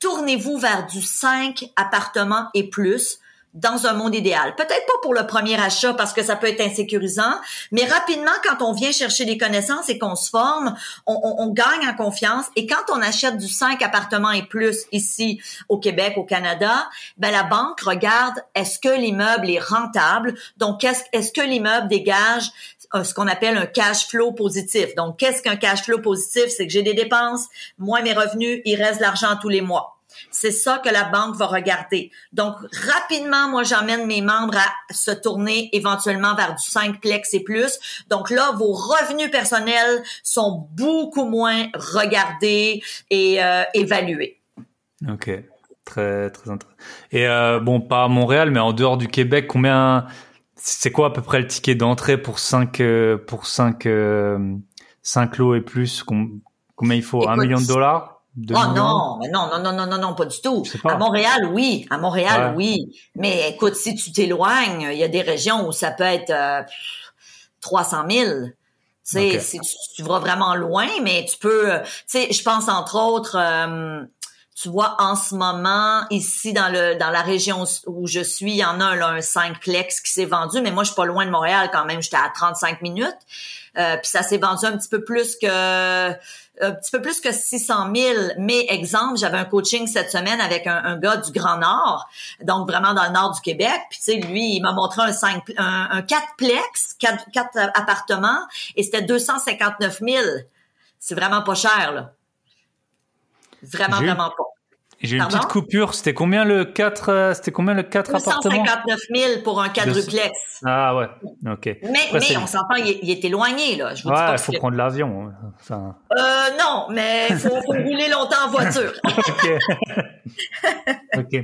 tournez-vous vers du 5 appartements et plus. dans un monde idéal. Peut-être pas pour le premier achat parce que ça peut être insécurisant, mais rapidement, quand on vient chercher des connaissances et qu'on se forme, on, gagne en confiance. Et quand on achète du 5 appartements et plus ici au Québec, au Canada, ben la banque regarde est-ce que l'immeuble est rentable? Donc, est-ce est que l'immeuble dégage ce qu'on appelle un cash flow positif. Donc, qu'est-ce qu'un cash flow positif? C'est que j'ai des dépenses, moins mes revenus, il reste de l'argent tous les mois. C'est ça que la banque va regarder. Donc, rapidement, moi, j'emmène mes membres à se tourner éventuellement vers du 5 plex et plus. Donc là, vos revenus personnels sont beaucoup moins regardés et euh, évalués. OK. Très, très intéressant. Et euh, bon, pas à Montréal, mais en dehors du Québec, combien, c'est quoi à peu près le ticket d'entrée pour 5, euh, pour 5, 5 lots et plus? Combien il faut? Un million de dollars? oh non, mais non, non, non, non, non, non, pas du tout. À Montréal, oui. À Montréal, oui. Mais écoute, si tu t'éloignes, il y a des régions où ça peut être euh, 300 000. Tu sais, tu, vas vraiment loin, mais tu peux. Euh, tu sais, je pense entre autres. Euh, tu vois, en ce moment, ici dans le dans la région où je suis, il y en a un, un 5 plex qui s'est vendu, mais moi, je suis pas loin de Montréal quand même, j'étais à 35 minutes. Euh, puis ça s'est vendu un petit peu plus que un petit peu plus que 600 000. Mais exemple, j'avais un coaching cette semaine avec un, gars du Grand Nord, donc vraiment dans le nord du Québec. Puis tu sais, lui, il m'a montré un 5, un, un 4 plex, 4, 4 appartements, et c'était 259 000. C'est vraiment pas cher, là. Vraiment, vraiment pas. J'ai une petite coupure. C'était combien le 4 euh, C'était combien le 4 appartements? 159 000 pour un quadruplex. Ah ouais. Ok. Mais, mais on s'entend, il, est éloigné là. Je vous ouais, il faut prendre l'avion. Hein. Enfin... Euh, non, mais il faut, faut rouler longtemps en voiture. ok. ok.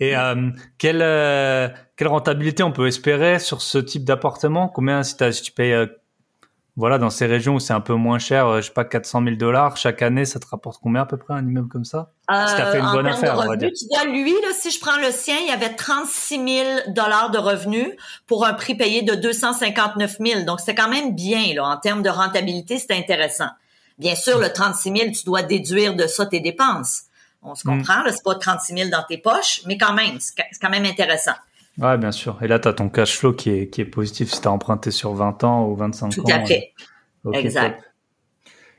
Et euh, quelle euh, quelle rentabilité on peut espérer sur ce type d'appartement? Combien si, si tu payes voilà, dans ces régions où c'est un peu moins cher, euh, je sais pas, 400 000 dollars chaque année, ça te rapporte combien à peu près un immeuble comme ça? Euh, Si t'as fait une bonne affaire, on va dire. Tu vois, lui, là, si je prends le sien, il y avait 36 000 dollars de revenus pour un prix payé de 259 000. Donc, c'est quand même bien, là, en termes de rentabilité, c'est intéressant. Bien sûr, le 36 000, tu dois déduire de ça tes dépenses. On se mm. comprend, là, c'est pas 36 000 dans tes poches, mais quand même, c'est quand même intéressant. Ouais, bien sûr. Et là, tu as ton cash flow qui est, qui est positif si tu as emprunté sur 20 ans ou 25 ans. Tout à fait. exact.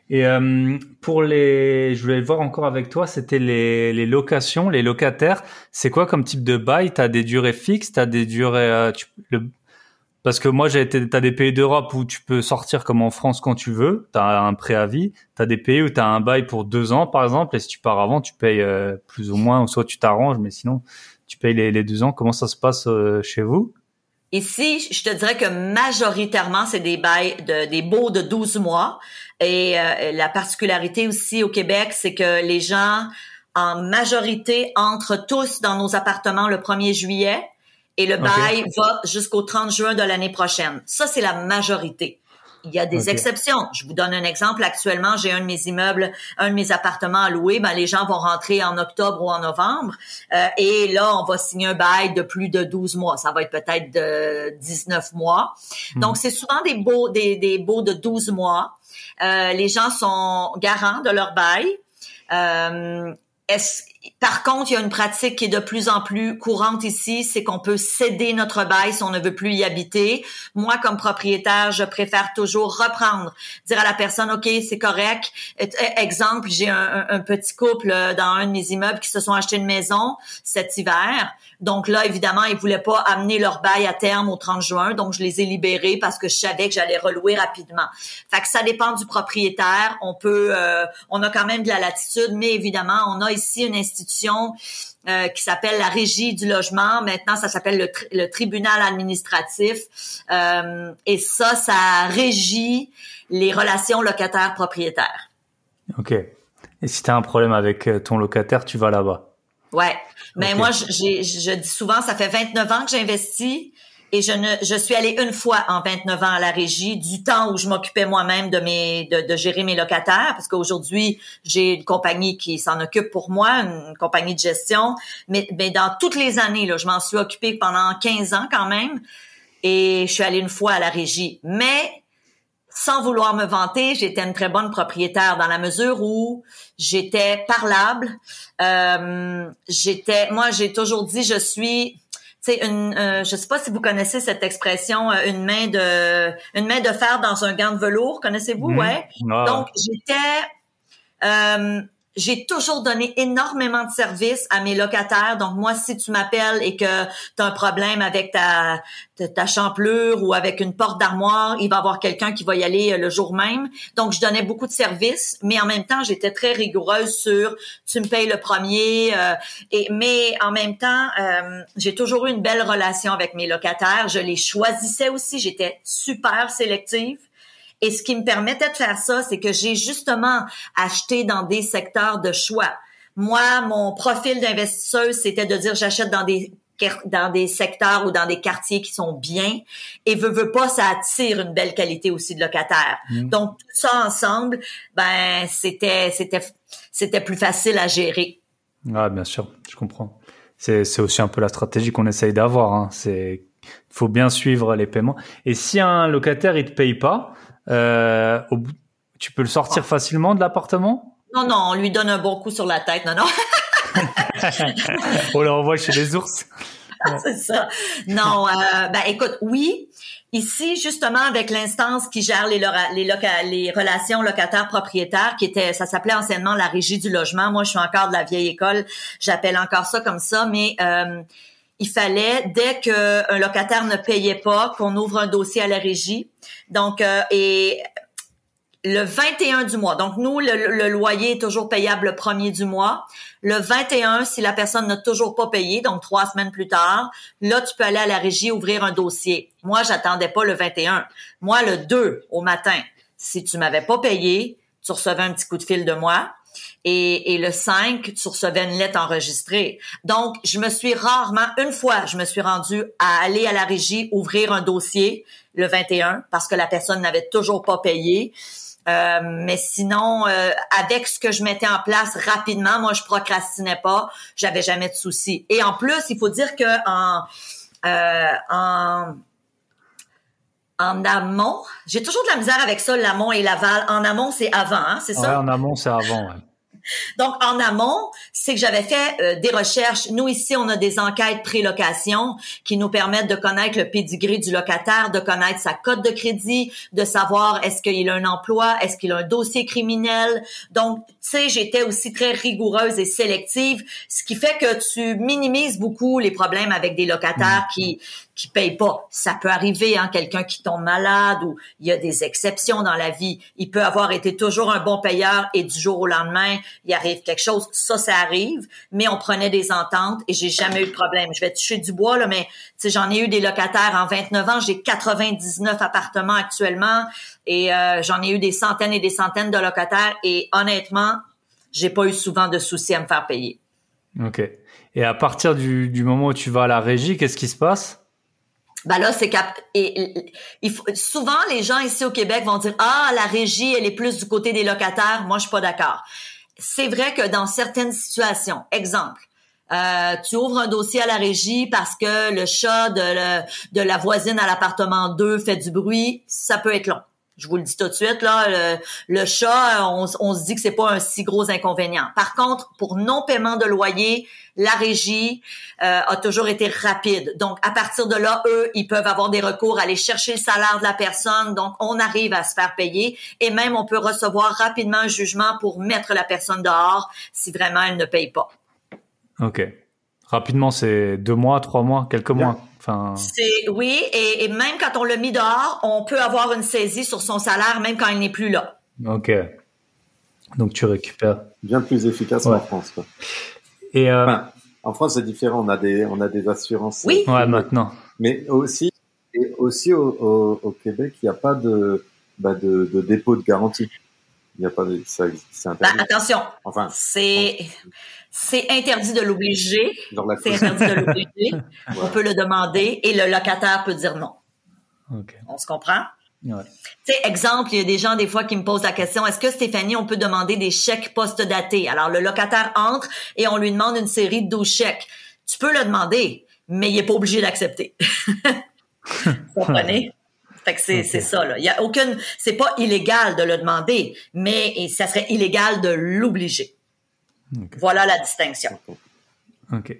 Et euh, pour les, je voulais voir encore avec toi, c'était les, les locations, les locataires. C'est quoi comme type de bail? T'as des durées fixes, t'as des durées, euh, tu, le, parce que moi j'ai été, t'as des pays d'Europe où tu peux sortir comme en France quand tu veux, t'as un préavis. T'as des pays où t'as un bail pour deux ans par exemple, et si tu pars avant, tu payes euh, plus ou moins, ou soit tu t'arranges, mais sinon payes les, les deux ans. Comment ça se passe euh, chez vous? Ici, je te dirais que majoritairement, c'est des bails, de, des baux de 12 mois. Et euh, la particularité aussi au Québec, c'est que les gens, en majorité, entrent tous dans nos appartements le 1er juillet et le bail va jusqu'au 30 juin de l'année prochaine. Ça, c'est la majorité. Il y a des exceptions. Je vous donne un exemple. Actuellement, j'ai un de mes immeubles, un de mes appartements à louer. Ben, les gens vont rentrer en octobre ou en novembre. Euh, et là, on va signer un bail de plus de 12 mois. Ça va être peut-être de 19 mois. Hmm. Donc, c'est souvent des baux, des, des baux de 12 mois. Euh, les gens sont garants de leur bail. Euh, est-ce par contre, il y a une pratique qui est de plus en plus courante ici, c'est qu'on peut céder notre bail si on ne veut plus y habiter. Moi, comme propriétaire, je préfère toujours reprendre, dire à la personne, OK, c'est correct. Exemple, j'ai un, petit couple euh, dans un de mes immeubles qui se sont achetés une maison cet hiver. Donc là, évidemment, ils voulaient pas amener leur bail à terme au 30 juin, donc je les ai libérés parce que je savais que j'allais relouer rapidement. Fait que ça dépend du propriétaire. On peut, euh, on a quand même de la latitude, mais évidemment, on a ici une institution euh, qui s'appelle la Régie du logement. Maintenant, ça s'appelle le, tribunal administratif. Euh, et ça, ça régit les relations locataires-propriétaires. OK. Et si tu as un problème avec ton locataire, tu vas là-bas. Ouais. Mais moi, je, je dis souvent, ça fait 29 ans que j'investis et je ne, je suis allée une fois en 29 ans à la régie du temps où je m'occupais moi-même de mes, de, de, gérer mes locataires parce qu'aujourd'hui j'ai une compagnie qui s'en occupe pour moi, une compagnie de gestion. Mais, mais dans toutes les années, là, je m'en suis occupée pendant 15 ans quand même et je suis allée une fois à la régie. Mais sans vouloir me vanter, j'étais une très bonne propriétaire dans la mesure où j'étais parlable. Euh, j'étais, moi, j'ai toujours dit, je suis, tu c'est une, euh, je sais pas si vous connaissez cette expression, euh, une main de, une main de fer dans un gant de velours. Connaissez-vous, Mhm. ouais. Ah, Donc j'étais, euh, j'ai toujours donné énormément de services à mes locataires. Donc moi, si tu m'appelles et que tu as un problème avec ta, ta, ta champlure ou avec une porte d'armoire, il va y avoir quelqu'un qui va y aller euh, le jour même. Donc je donnais beaucoup de services, mais en même temps, j'étais très rigoureuse sur tu me payes le premier. euh, et mais en même temps, euh, j'ai toujours eu une belle relation avec mes locataires. Je les choisissais aussi. J'étais super sélective. Et ce qui me permettait de faire ça, c'est que j'ai justement acheté dans des secteurs de choix. Moi, mon profil d'investisseuse, c'était de dire j'achète dans des dans des secteurs ou dans des quartiers qui sont bien et veut veut pas ça attire une belle qualité aussi de locataire. Mhm. Donc tout ça ensemble, ben c'était c'était c'était plus facile à gérer. Ouais, bien sûr, je comprends. C'est, c'est aussi un peu la stratégie qu'on essaye d'avoir. Hein. C'est, faut bien suivre les paiements. Et si un locataire il te paye pas, euh, au bout- tu peux le sortir facilement de l'appartement? Non non, on lui donne un bon coup sur la tête. Non non. On le renvoie chez les ours. c'est ça. Non, euh, ben écoute, oui. Ici, justement, avec l'instance qui gère les, les relations locataires-propriétaires, qui était, ça s'appelait anciennement la régie du logement. Moi, je suis encore de la vieille école, j'appelle encore ça comme ça, mais euh, il fallait, dès qu'un locataire ne payait pas, qu'on ouvre un dossier à la régie. Donc, euh, et le 21 du mois. Donc, nous, le, le loyer est toujours payable le premier du mois. Le 21, si la personne n'a toujours pas payé, donc trois semaines plus tard, là, tu peux aller à la régie ouvrir un dossier. Moi, j'attendais pas le 21. Moi, le 2 au matin, si tu m'avais pas payé, tu recevais un petit coup de fil de moi. Et, et le 5, tu recevais une lettre enregistrée. Donc, je me suis rarement, une fois, je me suis rendue à aller à la régie ouvrir un dossier le 21 parce que la personne n'avait toujours pas payé. Euh, mais sinon, euh, avec ce que je mettais en place rapidement, moi je procrastinais pas, j'avais jamais de soucis. Et en plus, il faut dire que en euh, en en amont, j'ai toujours de la misère avec ça, l'amont et l'aval. En amont, c'est avant, hein, c'est Ouais, ça? en amont, c'est avant. Ouais. Donc, en amont, c'est que j'avais fait euh, des recherches. Nous, ici, on a des enquêtes pré-location qui nous permettent de connaître le pédigré du locataire, de connaître sa cote de crédit, de savoir est-ce qu'il a un emploi, est-ce qu'il a un dossier criminel. Donc, tu sais, j'étais aussi très rigoureuse et sélective, ce qui fait que tu minimises beaucoup les problèmes avec des locataires qui qui payent pas. Ça peut arriver, hein, quelqu'un qui tombe malade ou il y a des exceptions dans la vie. Il peut avoir été toujours un bon payeur et du jour au lendemain, il arrive quelque chose. Ça, ça arrive, mais on prenait des ententes et j'ai jamais eu de problème. Je vais toucher du bois, là, mais j'en ai eu des locataires en 29 ans. J'ai 99 appartements actuellement et euh, j'en ai eu des centaines et des centaines de locataires et honnêtement, j'ai pas eu souvent de soucis à me faire payer. Ok. Et à partir du moment où tu vas à la régie, qu'est-ce qui se passe? Ben là, c'est cap et, souvent les gens ici au Québec vont dire ah la régie elle est plus du côté des locataires. Moi, je suis pas d'accord. C'est vrai que dans certaines situations, exemple, euh, tu ouvres un dossier à la régie parce que le chat de, la voisine à l'appartement 2 fait du bruit, ça peut être long. Je vous le dis tout de suite, là, le, le chat, on, on se dit que c'est pas un si gros inconvénient. Par contre, pour non-paiement de loyer, la régie euh, a toujours été rapide. Donc, à partir de là, eux, ils peuvent avoir des recours, aller chercher le salaire de la personne. Donc, on arrive à se faire payer. Et même, on peut recevoir rapidement un jugement pour mettre la personne dehors si vraiment elle ne paye pas. Ok. Rapidement, c'est deux mois, trois mois, quelques mois? Enfin, C'est oui, et, et même quand on l'a mis dehors, on peut avoir une saisie sur son salaire, même quand il n'est plus là. ok. Donc tu récupères. Bien plus efficace Ouais. qu'en France. Quoi. Et euh, Enfin, en France, c'est différent. On a des, on a des assurances. Oui. ouais, maintenant. Mais aussi, et aussi au, au, au Québec, il n'y a pas de, bah, de, de dépôt de garantie. Il n'y a pas de, ça, c'est Ben, interdit. attention, Enfin, c'est c'est interdit de l'obliger. C'est interdit de l'obliger. On peut le demander et le locataire peut dire non. Ok. On se comprend? Ouais. Tu sais, exemple, il y a des gens des fois qui me posent la question, est-ce que Stéphanie, on peut demander des chèques post-datés? Alors, le locataire entre et on lui demande une série de 12 chèques. Tu peux le demander, mais il est pas obligé d'accepter. Vous comprenez? Fait que c'est ça, là. Il y a aucune, c'est pas illégal de le demander, mais et ça serait illégal de l'obliger. Voilà la distinction. Ok.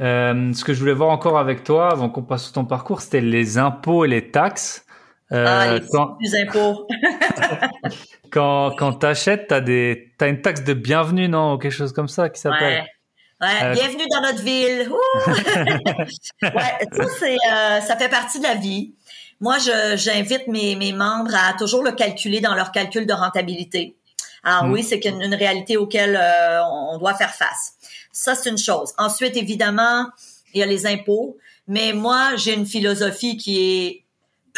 Euh, ce que je voulais voir encore avec toi avant qu'on passe sur ton parcours, c'était les impôts et les taxes. Euh, ah, les, quand... impôts. quand quand t'achètes, t'as des t'as une taxe de bienvenue, non, ou quelque chose comme ça qui s'appelle. Ouais. ouais. Euh, bienvenue dans notre ville. ouais, ça c'est euh, ça fait partie de la vie. Moi, j'invite mes mes membres à toujours le calculer dans leur calcul de rentabilité. Alors hmm. oui, c'est une, une réalité auquel euh, on doit faire face. Ça, c'est une chose. Ensuite, évidemment, il y a les impôts. Mais moi, j'ai une philosophie qui est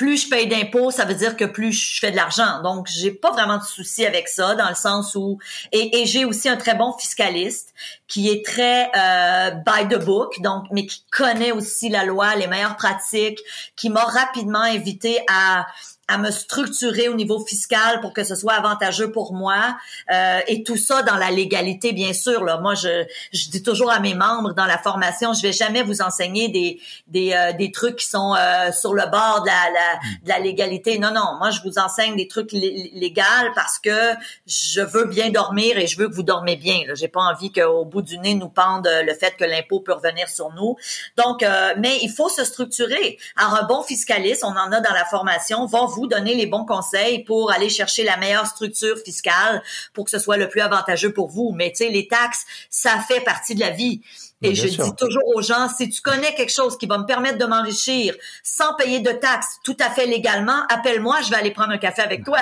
plus je paye d'impôts, ça veut dire que plus je fais de l'argent. Donc, j'ai pas vraiment de souci avec ça, dans le sens où et, j'ai aussi un très bon fiscaliste qui est très euh, by the book, donc mais qui connaît aussi la loi, les meilleures pratiques, qui m'a rapidement invité à à me structurer au niveau fiscal pour que ce soit avantageux pour moi euh, et tout ça dans la légalité bien sûr là. Moi je, je dis toujours à mes membres dans la formation je vais jamais vous enseigner des des, euh, des trucs qui sont euh, sur le bord de la, la, de la légalité. Non non moi je vous enseigne des trucs légaux parce que je veux bien dormir et je veux que vous dormez bien là. J'ai pas envie qu'au bout du nez nous pende le fait que l'impôt peut revenir sur nous. Donc mais il faut se structurer. Alors un bon fiscaliste on en a dans la formation va vous donner les bons conseils pour aller chercher la meilleure structure fiscale pour que ce soit le plus avantageux pour vous. Mais tu sais, les taxes, ça fait partie de la vie. Et je dis toujours aux gens, si tu connais quelque chose qui va me permettre de m'enrichir sans payer de taxes tout à fait légalement, appelle-moi, je vais aller prendre un café avec toi.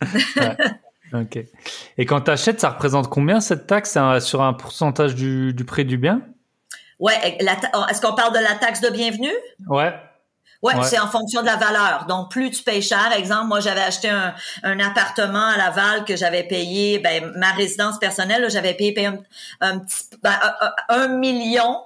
Ok. Et quand tu achètes, ça représente combien cette taxe? Sur un pourcentage du, du prix du bien? Ouais. Est-ce qu'on parle de la taxe de bienvenue? Ouais. Ouais, c'est en fonction de la valeur. Donc, plus tu payes cher, exemple, moi, j'avais acheté un, un, appartement à Laval que j'avais payé, ben, ma résidence personnelle, j'avais payé, un, un, petit, ben, un, million,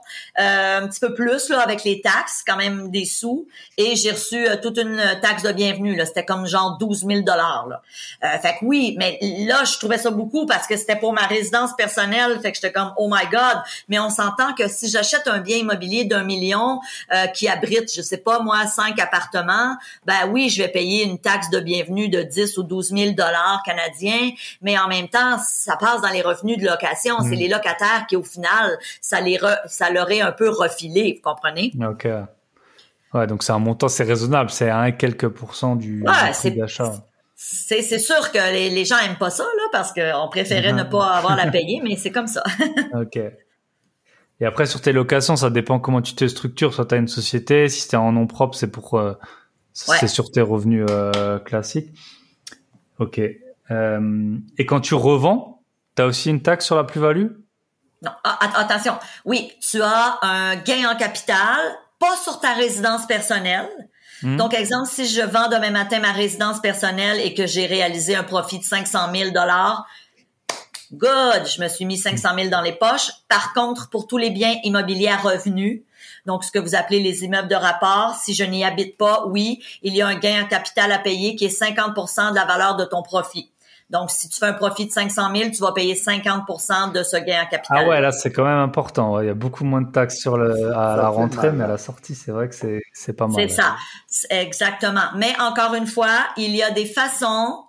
euh, un petit peu plus, là, avec les taxes, quand même des sous. Et j'ai reçu euh, toute une taxe de bienvenue, là. C'était comme genre 12 000 dollars, là. Euh, fait que oui, mais là, je trouvais ça beaucoup parce que c'était pour ma résidence personnelle. Fait que j'étais comme, oh my God. Mais on s'entend que si j'achète un bien immobilier d'un million euh, qui abrite, je sais pas, moi, cinq appartements, ben oui, je vais payer une taxe de bienvenue de 10 ou 12 000 dollars canadiens, mais en même temps, ça passe dans les revenus de location. C'est mm. les locataires qui, au final, ça les ça leur est un peu refilé, vous comprenez? OK. Ouais, donc c'est un montant, c'est raisonnable, c'est un quelques pourcents du, prix d'achat. C'est sûr que les, les, gens aiment pas ça, là, parce qu'on préférait ne pas avoir à payer, mais c'est comme ça. OK. Et après, sur tes locations, ça dépend comment tu te structures. Soit tu as une société, si c'est en nom propre, c'est pour euh, c'est sur tes revenus euh, classiques. Ok. Euh, et quand tu revends, tu as aussi une taxe sur la plus-value? Non, attention. Oui, tu as un gain en capital, pas sur ta résidence personnelle. Hmm. Donc, exemple, si je vends demain matin ma résidence personnelle et que j'ai réalisé un profit de 500 000 dollars, Good, je me suis mis 500 000 dans les poches. Par contre, pour tous les biens immobiliers à revenus, donc ce que vous appelez les immeubles de rapport, si je n'y habite pas, oui, il y a un gain en capital à payer qui est 50% de la valeur de ton profit. Donc, si tu fais un profit de 500 000, tu vas payer 50 de ce gain en capital. Ah ouais, là, c'est quand même important. Il y a beaucoup moins de taxes sur le, à la rentrée, mais à la sortie, c'est vrai que c'est, c'est pas mal. C'est ça. Exactement. Mais encore une fois, il y a des façons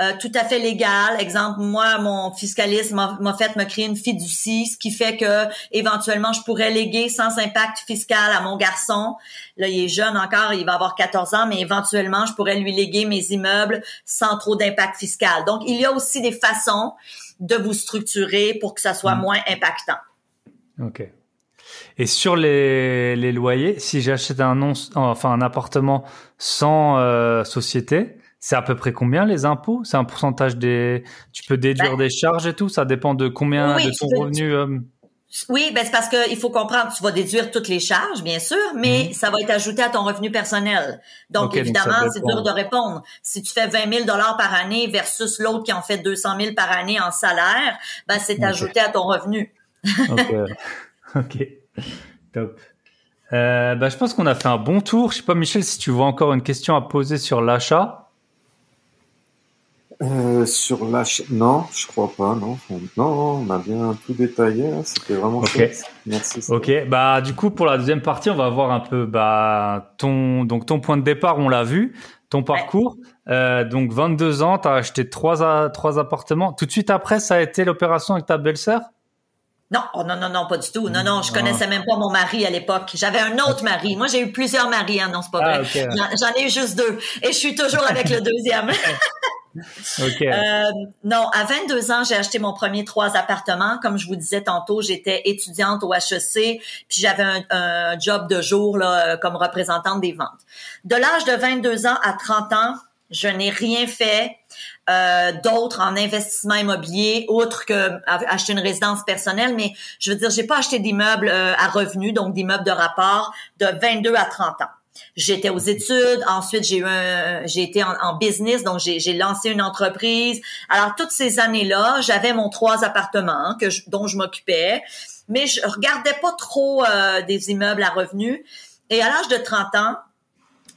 euh, tout à fait légal. Exemple, moi, mon fiscaliste m'a fait me créer une fiducie, ce qui fait que éventuellement, je pourrais léguer sans impact fiscal à mon garçon. Là, il est jeune encore, il va avoir 14 ans, mais éventuellement, je pourrais lui léguer mes immeubles sans trop d'impact fiscal. Donc, il y a aussi des façons de vous structurer pour que ça soit mm. moins impactant. OK. Et sur les, les loyers, si j'achète un non, enfin un appartement sans euh, société, c'est à peu près combien les impôts? C'est un pourcentage des. Tu peux déduire ben des charges et tout? Ça dépend de combien de ton revenu. Euh? Oui, ben c'est parce qu'il faut comprendre, tu vas déduire toutes les charges, bien sûr, mais mhm. ça va être ajouté à ton revenu personnel. Donc, évidemment, c'est dur de répondre. Si tu fais 20 000 dollars par année versus l'autre qui en fait 200 000 par année en salaire, ben c'est ajouté à ton revenu. ok, ok, top. Euh, ben, je pense qu'on a fait un bon tour. Je sais pas, Michel, si tu vois encore une question à poser sur l'achat. Euh, sur l'achat, non, je crois pas, non. Non, on a bien tout détaillé, hein. c'était vraiment okay. Merci. Ok, bah du coup pour la deuxième partie, on va voir un peu bah ton donc ton point de départ, on l'a vu, ton parcours. Euh, donc 22 ans, tu as acheté trois trois appartements. Tout de suite après, ça a été l'opération avec ta belle-sœur? Non, oh non, non, non, pas du tout. Non, non, je connaissais même pas mon mari à l'époque. J'avais un autre mari. Moi, j'ai eu plusieurs maris, hein, non, c'est pas Ah, vrai. ok. J'en- J'en ai eu juste deux. Et je suis toujours avec le deuxième. Euh, non, à 22 ans, j'ai acheté mon premier trois appartements. Comme je vous disais tantôt, j'étais étudiante au HEC, puis j'avais un, job de jour là, euh, comme représentante des ventes. De l'âge de 22 ans à 30 ans, je n'ai rien fait euh, d'autre en investissement immobilier, autre que acheter une résidence personnelle. Mais je veux dire, j'ai pas acheté d'immeubles à revenus, donc d'immeubles de rapport, de 22 à 30 ans. J'étais aux études, ensuite j'ai eu un, j'ai été en, business, donc j'ai, lancé une entreprise. Alors toutes ces années-là, j'avais mon trois appartements que dont je m'occupais, mais je regardais pas trop euh, des immeubles à revenus. Et à l'âge de 30 ans,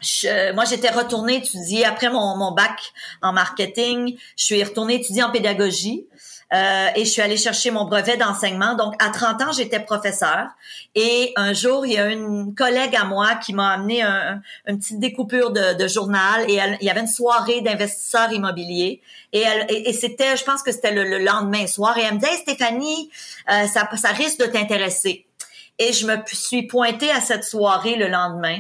je- moi, j'étais retournée étudier après mon, mon bac en marketing. Je suis retournée étudier en pédagogie euh, et je suis allée chercher mon brevet d'enseignement. Donc, à 30 ans, j'étais professeur. Et un jour, il y a une collègue à moi qui m'a amené un, une petite découpure de, de journal et elle- il y avait une soirée d'investisseurs immobiliers. Et, et c'était, je pense que c'était le, le lendemain soir. Et elle me dit, Hey, Stéphanie, euh, ça, ça risque de t'intéresser. Et je me suis pointée à cette soirée le lendemain.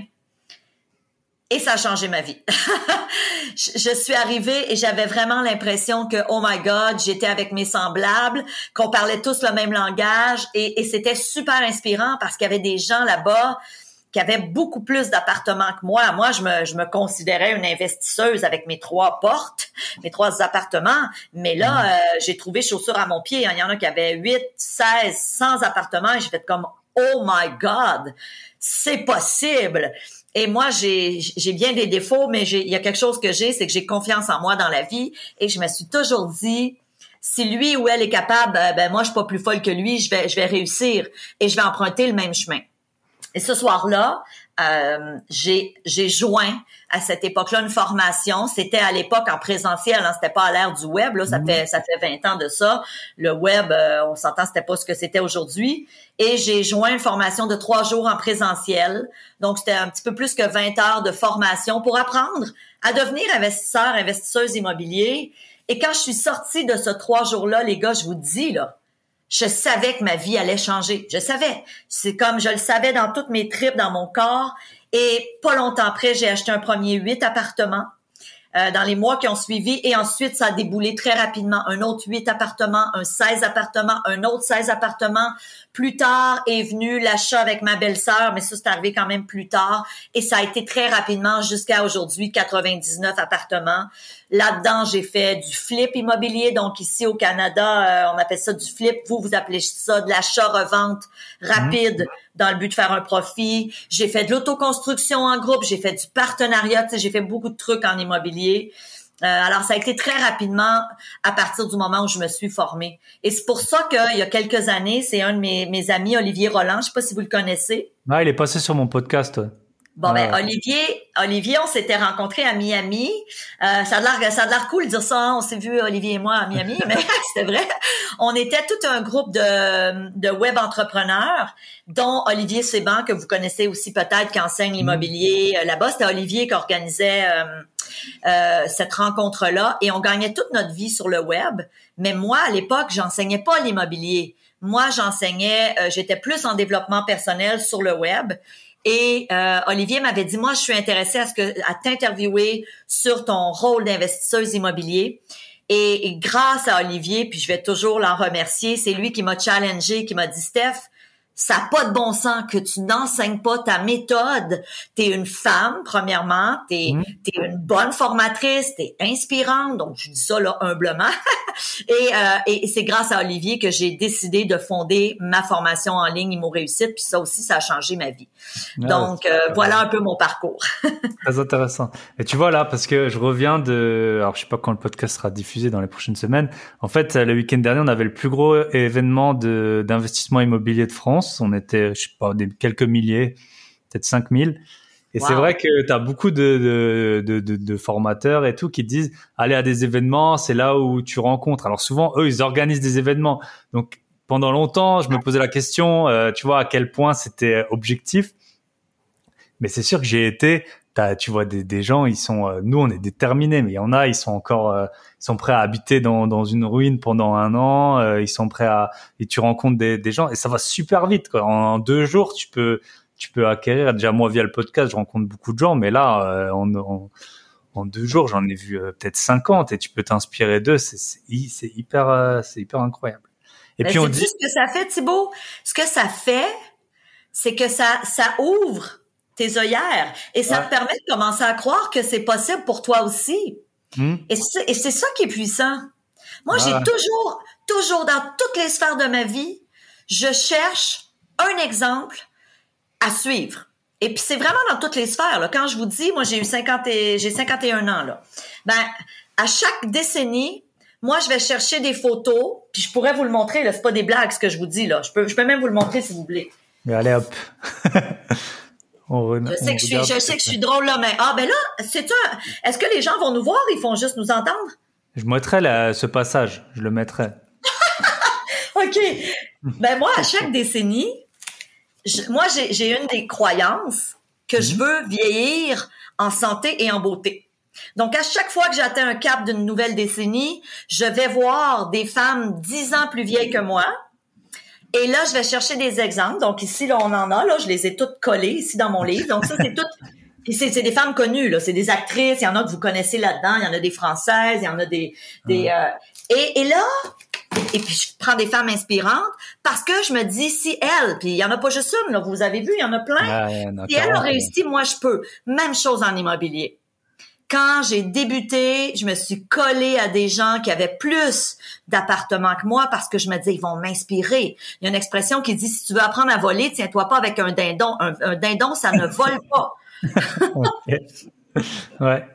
Et ça a changé ma vie. je, suis arrivée et j'avais vraiment l'impression que, oh my God, j'étais avec mes semblables, qu'on parlait tous le même langage et, et c'était super inspirant parce qu'il y avait des gens là-bas qui avaient beaucoup plus d'appartements que moi. Moi, je me, je me considérais une investisseuse avec mes trois portes, mes trois appartements. Mais là, euh, j'ai trouvé chaussures à mon pied. Il y en a qui avaient 8, 16, 100 appartements et j'ai fait comme, oh my God, c'est possible. Et moi, j'ai bien des défauts, mais il y a quelque chose que j'ai, c'est que j'ai confiance en moi dans la vie. Et je me suis toujours dit, si lui ou elle est capable, ben, ben, moi, je suis pas plus folle que lui, je vais, je vais réussir et je vais emprunter le même chemin. Et ce soir-là, euh, j'ai j'ai joint à cette époque-là une formation. C'était à l'époque en présentiel, hein, c'était pas à l'ère du web. Là, ça fait ça fait 20 ans de ça. Le web, euh, on s'entend, c'était pas ce que c'était aujourd'hui. Et j'ai joint une formation de trois jours en présentiel. Donc c'était un petit peu plus que 20 heures de formation pour apprendre à devenir investisseur, investisseuse immobilier. Et quand je suis sortie de ce trois jours-là, les gars, je vous dis là, je savais que ma vie allait changer. Je savais. C'est comme je le savais dans toutes mes tripes, dans mon corps. Et pas longtemps après, j'ai acheté un premier huit appartements euh, dans les mois qui ont suivi. Et ensuite, ça a déboulé très rapidement. Un autre huit appartements, un 16 appartements, un autre 16 appartements. Plus tard est venu l'achat avec ma belle-sœur, mais ça, c'est arrivé quand même plus tard. Et ça a été très rapidement jusqu'à aujourd'hui, 99 appartements. Là-dedans, j'ai fait du flip immobilier. Donc ici au Canada, euh, on appelle ça du flip. Vous, vous appelez ça de l'achat-revente rapide dans le but de faire un profit. J'ai fait de l'autoconstruction en groupe. J'ai fait du partenariat. J'ai fait beaucoup de trucs en immobilier. Euh, alors, ça a été très rapidement à partir du moment où je me suis formée. Et c'est pour ça qu'il y a quelques années, c'est un de mes, mes amis, Olivier Roland, je sais pas si vous le connaissez. Ah, il est passé sur mon podcast. Bon, ben, Ah. Olivier, Olivier, on s'était rencontrés à Miami. Euh, ça a l'air, ça a l'air cool de dire ça. hein. On s'est vu, Olivier et moi, à Miami, mais c'était vrai. On était tout un groupe de, de web entrepreneurs, dont Olivier Séban, que vous connaissez aussi peut-être, qui enseigne l'immobilier euh, là-bas. C'était Olivier qui organisait euh, euh, cette rencontre-là. Et on gagnait toute notre vie sur le web. Mais moi, à l'époque, j'enseignais pas l'immobilier. Moi, j'enseignais, euh, j'étais plus en développement personnel sur le web. Et euh, Olivier m'avait dit, moi, je suis intéressée à ce que à t'interviewer sur ton rôle d'investisseuse immobilier. Et, et grâce à Olivier, puis je vais toujours l'en remercier, c'est lui qui m'a challengé, qui m'a dit, Steph, ça n'a pas de bon sens que tu n'enseignes pas ta méthode. Tu es une femme, premièrement, tu es, Mhm. une bonne formatrice, tu es inspirante, donc je dis ça là humblement. et euh, et c'est grâce à Olivier que j'ai décidé de fonder ma formation en ligne Imo Réussite, puis ça aussi, ça a changé ma vie. Ah, donc euh, voilà un peu mon parcours. Très intéressant. Et tu vois là, parce que je reviens de, alors je sais pas quand le podcast sera diffusé dans les prochaines semaines. En fait, le week-end dernier, on avait le plus gros événement de d'investissement immobilier de France. On était, je sais pas, des quelques milliers, peut-être 5000. Et c'est vrai que tu as beaucoup de, de, de, de, de formateurs et tout qui te disent, allez à des événements, c'est là où tu rencontres. Alors souvent, eux, ils organisent des événements. Donc pendant longtemps, je me posais la question, euh, tu vois, à quel point c'était objectif. Mais c'est sûr que j'ai été tu vois des, des gens, ils sont, euh, nous on est déterminés, mais il y en a, ils sont encore, euh, ils sont prêts à habiter dans, dans une ruine pendant un an, euh, ils sont prêts à, et tu rencontres des, des gens et ça va super vite. Quoi. En, deux jours, tu peux, tu peux acquérir. Déjà moi via le podcast, je rencontre beaucoup de gens, mais là, en, en, en, deux jours, j'en ai vu peut-être 50 et tu peux t'inspirer d'eux. C'est, c'est hyper, c'est hyper incroyable. Et puis on dit ce que ça fait, Thibaut. Ce que ça fait, c'est que ça, ça ouvre tes œillères. Et ça te permet de commencer à croire que c'est possible pour toi aussi. Hmm. Et c'est ça qui est puissant. Moi, j'ai toujours, toujours dans toutes les sphères de ma vie, je cherche un exemple à suivre. Et puis c'est vraiment dans toutes les sphères. Là. Quand je vous dis, moi j'ai eu 50 et, j'ai 51 ans là. Ben à chaque décennie, moi je vais chercher des photos, puis je pourrais vous le montrer. Là, c'est pas des blagues ce que je vous dis là. Je peux, je peux même vous le montrer si vous voulez. Mais allez hop. je, sais que je, suis, je sais que je suis drôle là, mais ah ben là, c'est ça. Est-ce que les gens vont nous voir? Ils font juste nous entendre? Je mettrai ce passage. Je le mettrai. ok. Ben moi, à chaque décennie, moi j'ai une des croyances que je mhm. veux vieillir en santé et en beauté. Donc, à chaque fois que j'atteins un cap d'une nouvelle décennie, je vais voir des femmes dix ans plus vieilles que moi, et là, je vais chercher des exemples. Donc ici, là, on en a. Là, je les ai toutes collées ici dans mon livre. Donc ça, c'est toutes. Puis c'est, des femmes connues. Là, c'est des actrices. Il y en a que vous connaissez là-dedans. Il y en a des françaises. Il y en a des. des euh, et, et là, et puis je prends des femmes inspirantes parce que je me dis si elle, puis il y en a pas juste une, là, vous avez vu, il y en a plein. si elle a réussi, moi je peux. Même chose en immobilier quand j'ai débuté, je me suis collée à des gens qui avaient plus d'appartements que moi parce que je me disais, ils vont m'inspirer. Il y a une expression qui dit, si tu veux apprendre à voler, tiens-toi pas avec un dindon. Un, dindon, ça ne vole pas. ouais.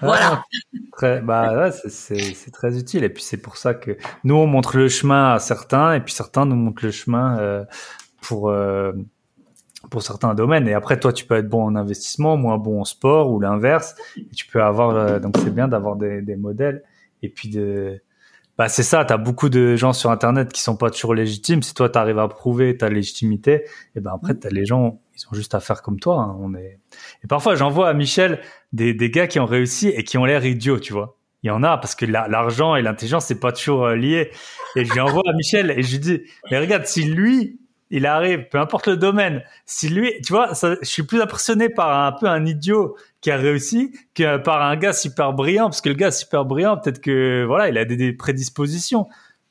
Voilà. très, bah ouais, c'est très utile. Et puis c'est pour ça que nous on montre le chemin à certains, et puis certains nous montrent le chemin euh, pour euh, pour certains domaines. Et après, toi, tu peux être bon en investissement, moins bon en sport ou l'inverse. Tu peux avoir, euh, donc c'est bien d'avoir des, des, modèles. Et puis de, bah c'est ça. T'as beaucoup de gens sur Internet qui sont pas toujours légitimes. Si toi, tu arrives à prouver ta légitimité, et ben après, t'as les gens, ils ont juste à faire comme toi. Hein. On est. Et parfois, j'envoie à Michel des, des gars qui ont réussi et qui ont l'air idiots, tu vois. Il y en a parce que l'argent et l'intelligence c'est pas toujours euh, lié. Et je lui envoie à Michel et je lui dis mais regarde si lui il arrive, peu importe le domaine. Si lui, tu vois, je suis plus impressionné par un, peu un idiot qui a réussi que par un gars super brillant, parce que le gars super brillant, peut-être que voilà, il a des, prédispositions.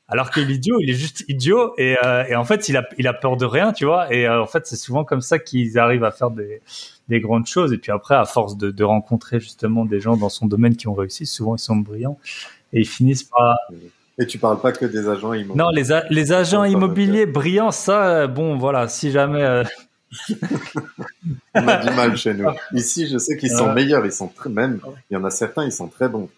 Alors que l'idiot, il est juste idiot et, euh, et, en fait, il a, il a peur de rien, tu vois. Et euh, en fait, c'est souvent comme ça qu'ils arrivent à faire des, des grandes choses. Et puis après, à force de rencontrer justement des gens dans son domaine qui ont réussi, souvent ils sont brillants et ils finissent par et tu parles pas que des agents immobiliers. Non, les, les agents immobiliers brillants, ça, euh, bon, voilà, si jamais. Euh, On a du mal chez nous. Ici, je sais qu'ils sont meilleurs, ils sont très, même, il y en a certains, ils sont très bons.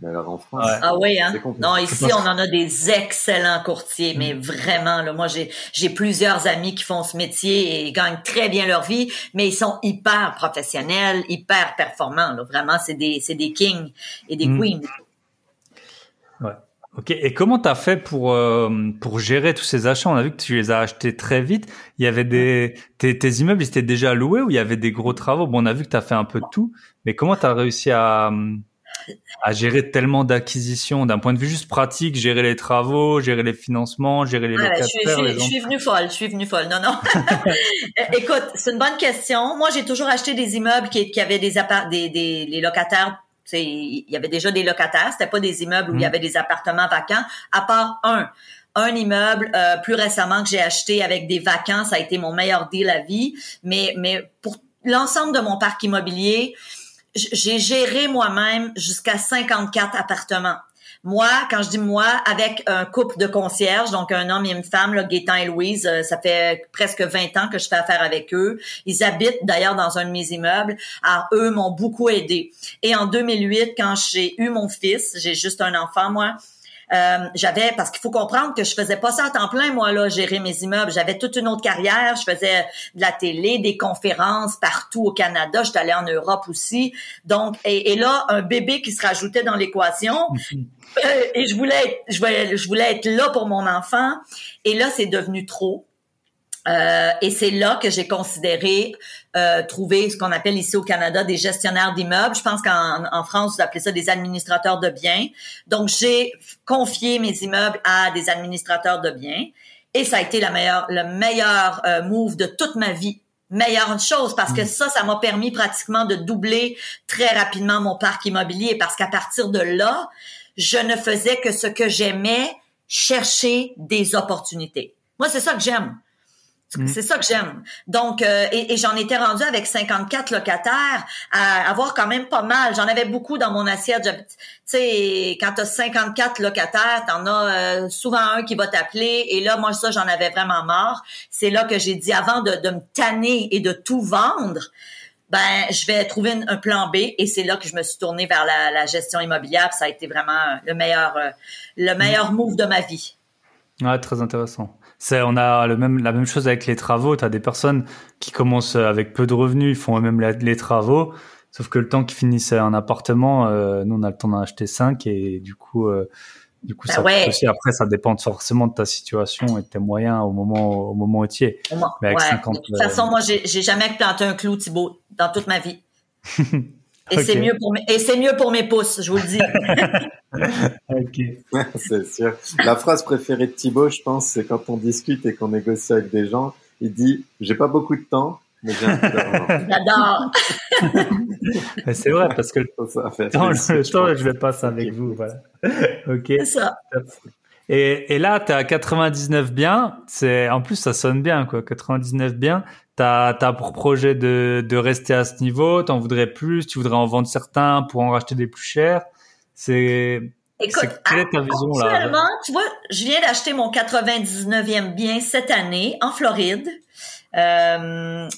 Mais alors en France, ah oui, hein? Non, ici on en a des excellents courtiers, mais mm. vraiment là, moi j'ai j'ai plusieurs amis qui font ce métier et gagnent très bien leur vie, mais ils sont hyper professionnels, hyper performants. Là. Vraiment, c'est des c'est des kings et des mm. queens. Ok, et comment tu as fait pour euh, pour gérer tous ces achats? On a vu que tu les as achetés très vite. Il y avait des tes, tes immeubles, ils étaient déjà loués ou il y avait des gros travaux? Bon, on a vu que tu as fait un peu de tout, mais comment tu as réussi à à gérer tellement d'acquisitions? D'un point de vue juste pratique, gérer les travaux, gérer les financements, gérer les locataires. Je suis, je suis venue folle, je suis venue folle. Non, non. Écoute, c'est une bonne question. Moi, j'ai toujours acheté des immeubles qui, qui avaient des, des, des les locataires il y avait déjà des locataires, c'était pas des immeubles où il y mm. avait des appartements vacants, à part un. Un immeuble euh, plus récemment que j'ai acheté avec des vacances, ça a été mon meilleur deal à vie. Mais, mais pour l'ensemble de mon parc immobilier, j'ai géré moi-même jusqu'à 54 appartements. Moi, quand je dis moi, avec un couple de concierges, donc un homme et une femme, là, et Louise, euh, ça fait presque 20 ans que je fais affaire avec eux. Ils habitent d'ailleurs dans un de mes immeubles. Alors, eux m'ont beaucoup aidé. Et en 2008, quand j'ai eu mon fils, j'ai juste un enfant, moi, euh, j'avais parce qu'il faut comprendre que je faisais pas ça à temps plein moi là gérer mes immeubles. J'avais toute une autre carrière. Je faisais de la télé des conférences partout au Canada. J'étais allée en Europe aussi. Donc et, et, là un bébé qui se rajoutait dans l'équation euh, et je voulais être, je voulais je voulais être là pour mon enfant. Et là c'est devenu trop Euh, et c'est là que j'ai considéré euh, trouver ce qu'on appelle ici au Canada des gestionnaires d'immeubles. Je pense qu'en en France, vous appelez ça des administrateurs de biens. Donc, j'ai confié mes immeubles à des administrateurs de biens. Et ça a été la meilleure, le meilleur euh, move de toute ma vie. Meilleure chose parce que mm. ça, ça m'a permis pratiquement de doubler très rapidement mon parc immobilier parce qu'à partir de là, je ne faisais que ce que j'aimais, chercher des opportunités. Moi, c'est ça que j'aime. Mm. C'est ça que j'aime. Donc, euh, et, j'en étais rendu avec 54 locataires à avoir quand même pas mal. J'en avais beaucoup dans mon assiette. Tu sais, quand t'as 54 locataires, t'en as euh, souvent un qui va t'appeler. Et là, moi, ça, j'en avais vraiment marre. C'est là que j'ai dit, avant de, de me tanner et de tout vendre, ben, je vais trouver un plan B. Et c'est là que je me suis tournée vers la, la gestion immobilière. ça a été vraiment le meilleur, euh, le meilleur move de ma vie. Ouais, très intéressant. C'est, on a le même, la même chose avec les travaux. Tu as des personnes qui commencent avec peu de revenus, ils font eux-mêmes les travaux. Sauf que le temps qu'ils finissent un appartement, euh, nous on a le temps d'en acheter cinq et du coup, euh, du coup, ben ça aussi. Après, ça dépend forcément de ta situation et de tes moyens au moment au moment où tu es. Mais avec 50, de toute façon, moi, j'ai, j'ai jamais planté un clou, Thibaut, dans toute ma vie. Et c'est mieux pour mes, et c'est mieux pour mes pouces, je vous le dis. ok. c'est sûr. La phrase préférée de Thibaut, je pense, c'est quand on discute et qu'on négocie avec des gens, il dit, j'ai pas beaucoup de temps, mais j'ai un peu d'argent. J'adore. c'est vrai, parce que le temps, le temps, je le passe avec vous, voilà. Ok. C'est ça. Et, et là, tu à 99 biens. C'est en plus ça sonne bien quoi. 99 biens. T'as as pour projet de, de rester à ce niveau. T'en voudrais plus. Tu voudrais en vendre certains pour en racheter des plus chers. C'est Écoute, quelle est ta vision là? tu vois, je viens d'acheter mon 99e bien cette année en Floride. Euh,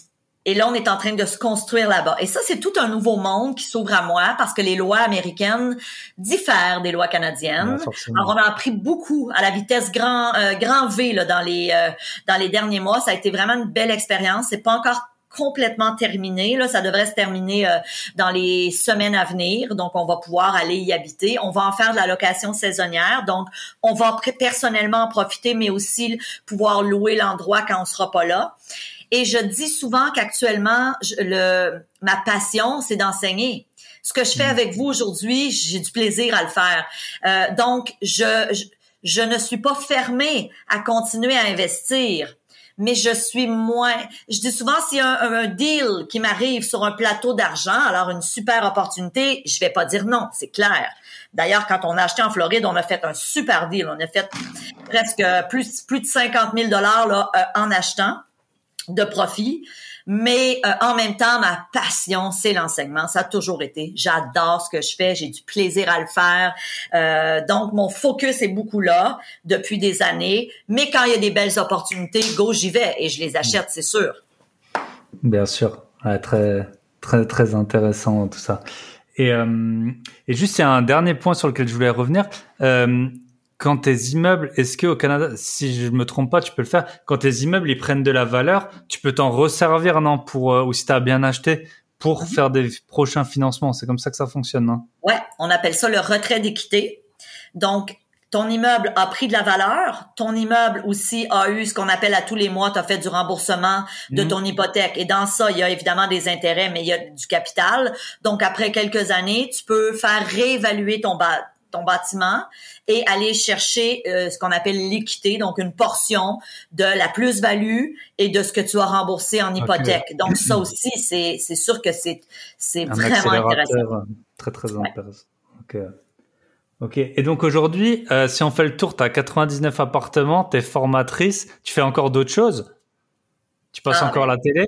et là, on est en train de se construire là-bas. Et ça, c'est tout un nouveau monde qui s'ouvre à moi parce que les lois américaines diffèrent des lois canadiennes. Alors, on a appris beaucoup à la vitesse grand euh, grand V là, dans les euh, dans les derniers mois. Ça a été vraiment une belle expérience. C'est pas encore complètement terminé. Là, ça devrait se terminer euh, dans les semaines à venir. Donc, on va pouvoir aller y habiter. On va en faire de la location saisonnière. Donc, on va personnellement en profiter, mais aussi pouvoir louer l'endroit quand on sera pas là. Et je dis souvent qu'actuellement, le, ma passion, c'est d'enseigner. Ce que je fais mm. avec vous aujourd'hui, j'ai du plaisir à le faire. Euh, donc, je, je, ne suis pas fermée à continuer à investir mais je suis moins. Je dis souvent s'il y a un, un deal qui m'arrive sur un plateau d'argent, alors une super opportunité, je vais pas dire non, c'est clair. D'ailleurs, quand on a acheté en Floride, on a fait un super deal. On a fait presque plus plus de 50 000 dollars là euh, en achetant de profit. Mais euh, en même temps, ma passion, c'est l'enseignement. Ça a toujours été. J'adore ce que je fais. J'ai du plaisir à le faire. Euh, donc, mon focus est beaucoup là depuis des années. Mais quand il y a des belles opportunités, go, j'y vais et je les achète, c'est sûr. Bien sûr. très, très, très intéressant tout ça. Et, euh, et juste, il y a un dernier point sur lequel je voulais revenir. Euh, quand tes immeubles, est-ce que au Canada, si je me trompe pas, tu peux le faire. Quand tes immeubles ils prennent de la valeur, tu peux t'en resservir non pour euh, ou si t'as bien acheté pour mhm. faire des prochains financements. C'est comme ça que ça fonctionne, non? Ouais, on appelle ça le retrait d'équité. Donc ton immeuble a pris de la valeur, ton immeuble aussi a eu ce qu'on appelle à tous les mois, tu as fait du remboursement de mhm. ton hypothèque. Et dans ça, il y a évidemment des intérêts, mais il y a du capital. Donc, après quelques années, tu peux faire réévaluer ton, ton bâtiment et aller chercher euh, ce qu'on appelle l'équité, donc une portion de la plus-value et de ce que tu as remboursé en hypothèque. Donc ça aussi, c'est c'est sûr que c'est c'est vraiment intéressant. Très très intéressant. Ok. Ok. Et donc aujourd'hui, euh, si on fait le tour, tu as 99 appartements, tu es formatrice, tu fais encore d'autres choses? Tu passes ah, encore la télé?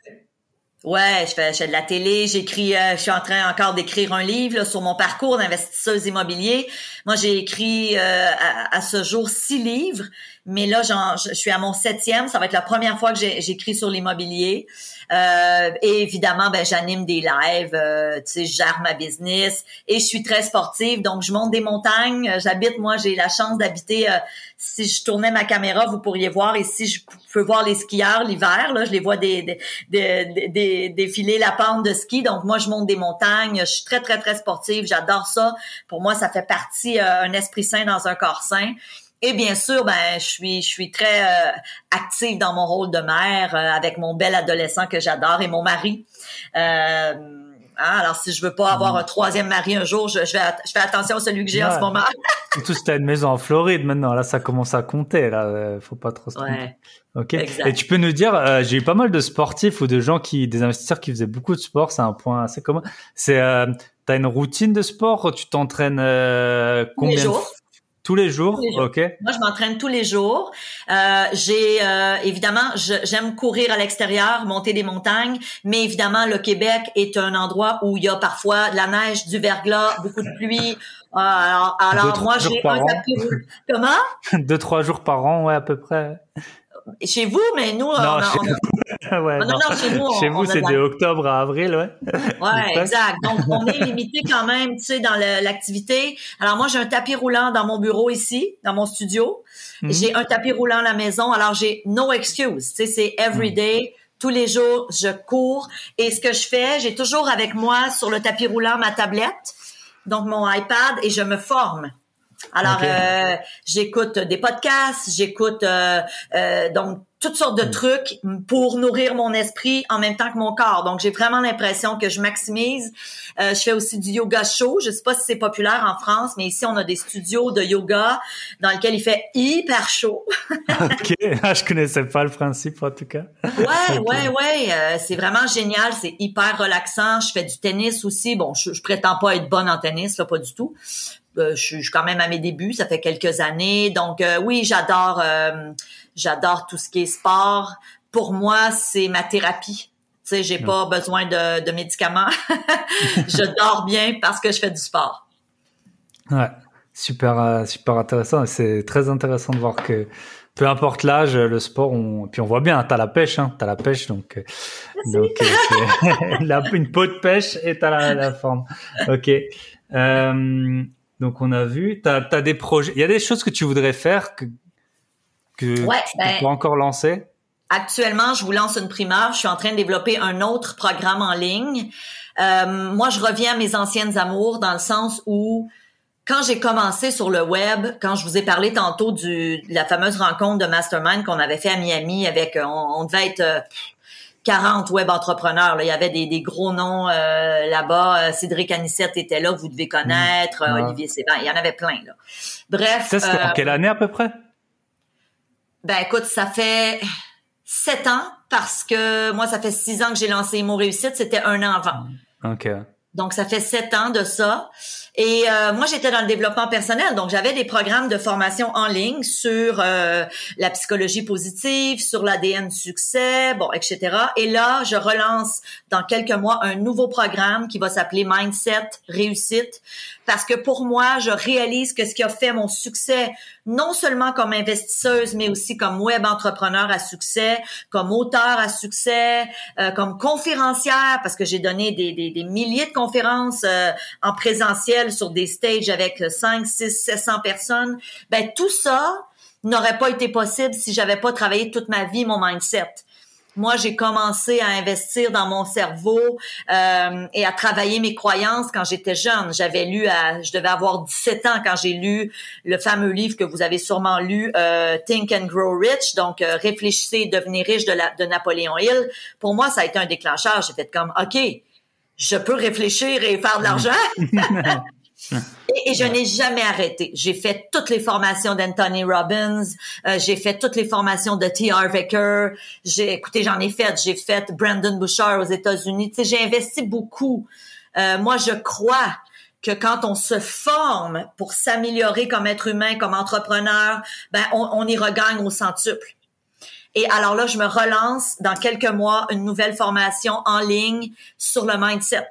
Ouais, je fais, je fais de la télé, j'écris, euh, je suis en train encore d'écrire un livre sur mon parcours d'investisseuse immobilier. Moi, j'ai écrit euh, à, ce jour six livres, mais là, je suis à mon septième. Ça va être la première fois que j'écris sur l'immobilier. Euh, et évidemment, ben j'anime des lives, euh, tu sais, je gère ma business et je suis très sportive, donc je monte des montagnes. J'habite, moi, j'ai la chance d'habiter. Euh, si je tournais ma caméra, vous pourriez voir. Et si je peux voir les skieurs l'hiver, là, je les vois des, des, des, défiler la pente de ski. Donc moi, je monte des montagnes. Je suis très très très sportive. J'adore ça. Pour moi, ça fait partie un esprit sain dans un corps sain. Et bien sûr, ben je suis je suis très euh, active dans mon rôle de mère euh, avec mon bel adolescent que j'adore et mon mari. Euh, hein, alors si je veux pas avoir un troisième mari un jour, je, je, fais, je fais attention à celui que j'ai en ce moment. Surtout si t'as une maison en Floride maintenant, là ça commence à compter, là faut pas trop se ouais. Ok. Et tu peux nous dire, j'ai eu pas mal de sportifs ou de gens qui, des investisseurs qui faisaient beaucoup de sport. C'est un point assez commun. C'est, euh, t'as une routine de sport? Tu t'entraînes combien les jours. Tous les jours, ok. Moi, je m'entraîne tous les jours. Euh, j'ai euh, évidemment, j'aime courir à l'extérieur, monter des montagnes, mais évidemment, le Québec est un endroit où il y a parfois de la neige, du verglas, beaucoup de pluie. Euh, alors, alors moi, j'ai un tapis. Comment? Deux trois jours par an, ouais, à peu près. Chez vous, mais nous, non, on, chez... On... ouais, non, non, chez nous, chez vous, c'est de octobre à avril, ouais. Ouais, exact. Donc, on est limité quand même, tu sais, dans l'activité. Alors, moi, j'ai un tapis roulant dans mon bureau ici, dans mon studio. Mm -hmm. J'ai un tapis roulant à la maison. Alors, j'ai no excuse. Tu sais, c'est every day. Tous les jours, je cours. Et ce que je fais, j'ai toujours avec moi sur le tapis roulant ma tablette, donc mon iPad, et je me forme. Alors, okay. euh, j'écoute des podcasts, j'écoute euh, euh, donc toutes sortes de mm. trucs pour nourrir mon esprit en même temps que mon corps. Donc, j'ai vraiment l'impression que je maximise. Euh, je fais aussi du yoga chaud. Je sais pas si c'est populaire en France, mais ici, on a des studios de yoga dans lesquels il fait hyper chaud. OK. Ah, je connaissais pas le principe, en tout cas. Ouais, okay. ouais, ouais. Euh, c'est vraiment génial. C'est hyper relaxant. Je fais du tennis aussi. Bon, je, je prétends pas être bonne en tennis, là, pas du tout. Euh, je, suis quand même à mes débuts, ça fait quelques années. Donc euh, oui, j'adore euh, j'adore tout ce qui est sport. Pour moi, c'est ma thérapie. Tu sais, j'ai pas besoin de, de médicaments. je dors bien parce que je fais du sport. Ouais, super super intéressant. C'est très intéressant de voir que peu importe l'âge, le sport, on... puis on voit bien, t'as la pêche, hein, t'as la pêche, donc donc la, une peau de pêche et t'as la, la forme. Ok. Euh, donc on a vu, tu as, des projets, il y a des choses que tu voudrais faire que, que ouais, tu ben, peux encore lancer? Actuellement, je vous lance une primeur. Je suis en train de développer un autre programme en ligne. Euh, moi, je reviens à mes anciennes amours dans le sens où quand j'ai commencé sur le web, quand je vous ai parlé tantôt du, de la fameuse rencontre de Mastermind qu'on avait fait à Miami avec, on, on devait être... Euh, 40 web entrepreneurs. Là. Il y avait des, des gros noms euh, là-bas. Cédric Anissette était là, vous devez connaître. Mmh. Ouais. Olivier Séban, il y en avait plein. Là. Bref. Ça, c'était euh, en quelle année à peu près? Ben écoute, ça fait sept ans parce que moi, ça fait six ans que j'ai lancé Mon Réussite. C'était un an avant. OK. Donc, ça fait sept ans de ça. Et euh, moi, j'étais dans le développement personnel, donc j'avais des programmes de formation en ligne sur euh, la psychologie positive, sur l'ADN succès, bon, etc. Et là, je relance dans quelques mois un nouveau programme qui va s'appeler Mindset Réussite, parce que pour moi, je réalise que ce qui a fait mon succès, non seulement comme investisseuse, mais aussi comme web entrepreneur à succès, comme auteur à succès, euh, comme conférencière, parce que j'ai donné des, des, milliers de conférences euh, en présentiel sur des stages avec 5, 6, 700 personnes. Ben tout ça n'aurait pas été possible si j'avais pas travaillé toute ma vie mon mindset. Moi, j'ai commencé à investir dans mon cerveau euh, et à travailler mes croyances quand j'étais jeune. J'avais lu, à, je devais avoir 17 ans quand j'ai lu le fameux livre que vous avez sûrement lu, euh, Think and Grow Rich, donc euh, Réfléchissez devenez riche de, la, de Napoléon Hill. Pour moi, ça a été un déclencheur. J'ai fait comme, OK, je peux réfléchir et faire de l'argent. Et, et, je n'ai jamais arrêté. J'ai fait toutes les formations d'Anthony Robbins, euh, j'ai fait toutes les formations de T.R. Vicker. J'ai, écoutez, j'en ai fait. J'ai fait Brandon Bouchard aux États-Unis. Tu sais, j'ai investi beaucoup. Euh, moi, je crois que quand on se forme pour s'améliorer comme être humain, comme entrepreneur, ben on, on y regagne au centuple. Et alors là, je me relance dans quelques mois une nouvelle formation en ligne sur le mindset.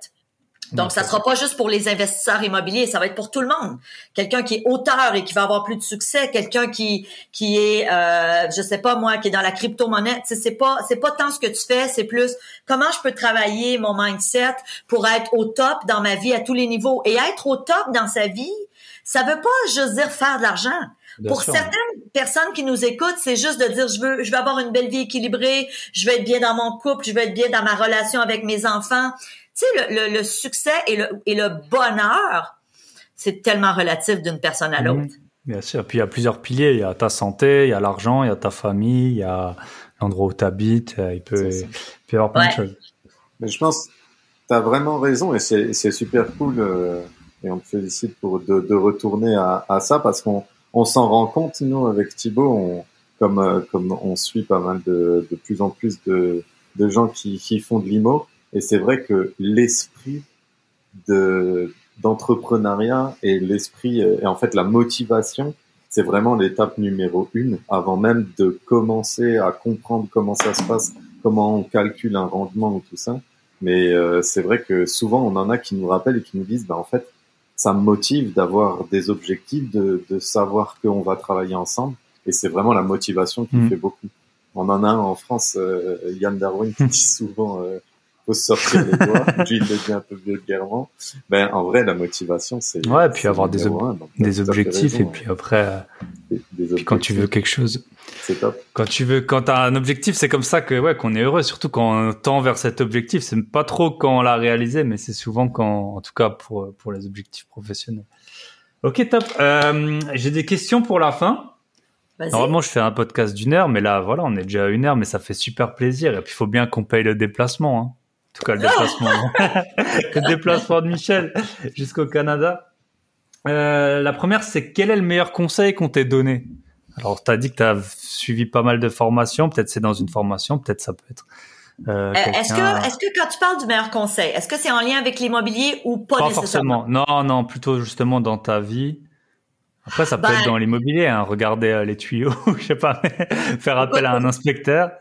Donc, ça sera pas juste pour les investisseurs immobiliers, ça va être pour tout le monde. Quelqu'un qui est auteur et qui va avoir plus de succès, quelqu'un qui qui est, euh, je sais pas moi, qui est dans la crypto-monnaie. C'est pas c'est pas tant ce que tu fais, c'est plus comment je peux travailler mon mindset pour être au top dans ma vie à tous les niveaux. Et être au top dans sa vie, ça veut pas juste dire faire de l'argent. Bien pour sûr. certaines personnes qui nous écoutent, c'est juste de dire je veux je veux avoir une belle vie équilibrée, je veux être bien dans mon couple, je veux être bien dans ma relation avec mes enfants tu sais, le, le, le, succès et le, et le bonheur, c'est tellement relatif d'une personne à l'autre. Bien sûr. Puis il y a plusieurs piliers. Il y a ta santé, il y a l'argent, il y a ta famille, il y a l'endroit où tu habites. Euh, il peut, il peut y avoir plein de choses. Mais je pense, tu as vraiment raison et c'est super cool. Euh, et on te félicite pour de, de retourner à, à, ça parce qu'on on, s'en rend compte, nous, avec Thibaut, on, comme, euh, comme on suit pas mal de, de plus en plus de, de gens qui, qui font de l'IMO. Et c'est vrai que l'esprit de d'entrepreneuriat et l'esprit euh, et en fait la motivation, c'est vraiment l'étape numéro une avant même de commencer à comprendre comment ça se passe, comment on calcule un rendement ou tout ça. Mais euh, c'est vrai que souvent on en a qui nous rappellent et qui nous disent, bah en fait, ça me motive d'avoir des objectifs, de, de savoir qu'on va travailler ensemble. Et c'est vraiment la motivation qui mmh. fait beaucoup. On en a un en France, euh, Yann Darwin, qui dit souvent faut sortir les doigts. Lui, il le dit un peu vulgairement. Ben, en vrai, la motivation, c'est. Ouais, puis avoir des, des objectifs, et puis après, quand tu veux quelque chose. C'est top. Quand tu veux, quand t'as un objectif, c'est comme ça que, ouais, qu'on est heureux, surtout quand on tend vers cet objectif. C'est pas trop quand on l'a réalisé, mais c'est souvent quand, en tout cas, pour, pour les objectifs professionnels. Ok, top. Euh, j'ai des questions pour la fin. Normalement, je fais un podcast d'une heure, mais là, voilà, on est déjà à une heure, mais ça fait super plaisir. Et puis, il faut bien qu'on paye le déplacement. Hein tout cas le déplacement, le déplacement de Michel jusqu'au Canada. Euh, la première, c'est quel est le meilleur conseil qu'on t'ait donné? Alors, tu as dit que tu as suivi pas mal de formations. Peut-être c'est dans une formation, peut-être ça peut être. Euh, euh est-ce que, est-ce que quand tu parles du meilleur conseil, est-ce que c'est en lien avec l'immobilier ou pas, pas nécessairement? forcément. Non, non, plutôt justement dans ta vie. Après, ça peut être ben dans l'immobilier, hein, regarder euh, les tuyaux, je sais pas, faire appel à un inspecteur.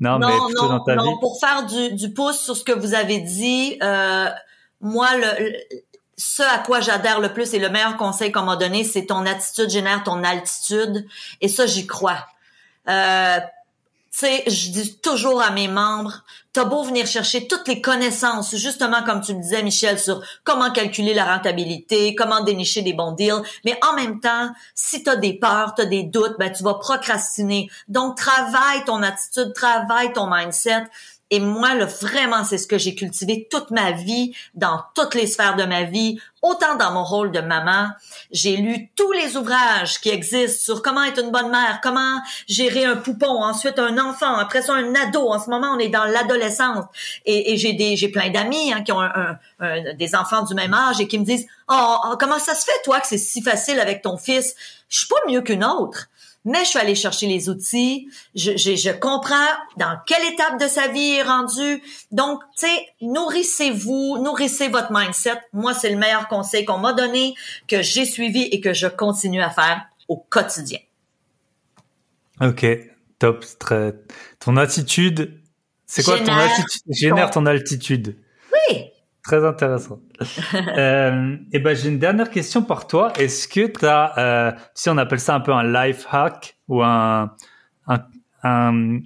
Non, mais plutôt dans ta non, vie. Pour faire du, du pouce sur ce que vous avez dit, euh, moi, le, ce à quoi j'adhère le plus et le meilleur conseil qu'on m'a donné, c'est ton attitude génère ton altitude. Et ça, j'y crois. Euh, tu sais, je dis toujours à mes membres, t'as beau venir chercher toutes les connaissances, justement comme tu le disais, Michel, sur comment calculer la rentabilité, comment dénicher des bons deals, mais en même temps, si t'as des peurs, t'as des doutes, ben tu vas procrastiner. Donc, travaille ton attitude, travaille ton mindset. Et moi, là, vraiment, c'est ce que j'ai cultivé toute ma vie, dans toutes les sphères de ma vie, autant dans mon rôle de maman. J'ai lu tous les ouvrages qui existent sur comment être une bonne mère, comment gérer un poupon, ensuite un enfant, après ça un ado. En ce moment, on est dans l'adolescence. Et, j'ai des, j'ai plein d'amis hein, qui ont un, des enfants du même âge et qui me disent, oh, oh, comment ça se fait, toi, que c'est si facile avec ton fils? Je suis pas mieux qu'une autre mais je suis allée chercher les outils, je, je, je, comprends dans quelle étape de sa vie il est rendu. Donc, tu sais, nourrissez-vous, nourrissez votre mindset. Moi, c'est le meilleur conseil qu'on m'a donné, que j'ai suivi et que je continue à faire au quotidien. Ok, top. Très... Ton attitude, c'est quoi ton attitude? Génère ton altitude. Oui. Très intéressant. Euh, et ben j'ai une dernière question pour toi. Est-ce que tu as, euh, si on appelle ça un peu un life hack ou un, un, un,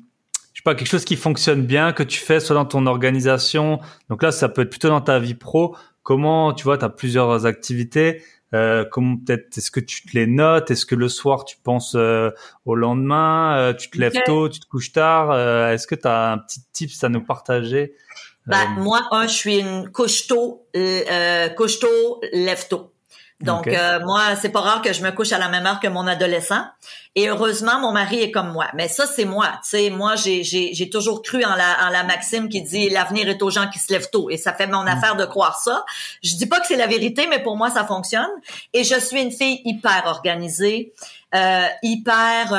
je sais pas, quelque chose qui fonctionne bien que tu fais soit dans ton organisation. Donc là, ça peut être plutôt dans ta vie pro. Comment, tu vois, tu as plusieurs activités. Euh, comment peut-être est-ce que tu te les notes? Est-ce que le soir tu penses euh, au lendemain? Euh, Tu te lèves tôt, tu te couches tard? Est-ce que tu as un petit tips à nous partager? Ben, moi, un, je suis une couche-tôt, euh, euh, couche-tôt, lève-tôt. Donc, euh, moi, c'est pas rare que je me couche à la même heure que mon adolescent. Et heureusement, mon mari est comme moi. Mais ça, c'est moi. Tu sais, moi, j'ai, toujours cru en la, en la maxime qui dit l'avenir est aux gens qui se lèvent tôt. Et ça fait mon mm. affaire de croire ça. Je dis pas que c'est la vérité, mais pour moi, ça fonctionne. Et je suis une fille hyper organisée, euh, hyper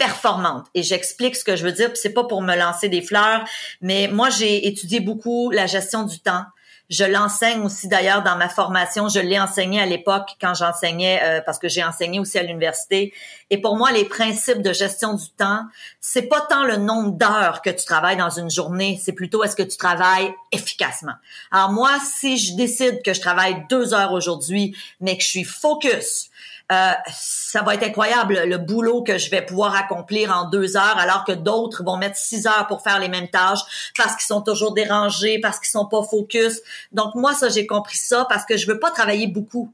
performante. Et j'explique ce que je veux dire, c'est pas pour me lancer des fleurs, mais moi j'ai étudié beaucoup la gestion du temps. Je l'enseigne aussi d'ailleurs dans ma formation. Je l'ai enseigné à l'époque quand j'enseignais, euh, parce que j'ai enseigné aussi à l'université. Et pour moi, les principes de gestion du temps, c'est pas tant le nombre d'heures que tu travailles dans une journée, c'est plutôt est-ce que tu travailles efficacement. Alors moi, si je décide que je travaille deux heures aujourd'hui, mais que je suis focus, euh, ça va être incroyable le boulot que je vais pouvoir accomplir en deux heures, alors que d'autres vont mettre six heures pour faire les mêmes tâches parce qu'ils sont toujours dérangés, parce qu'ils sont pas focus. Donc moi, ça, j'ai compris ça parce que je veux pas travailler beaucoup.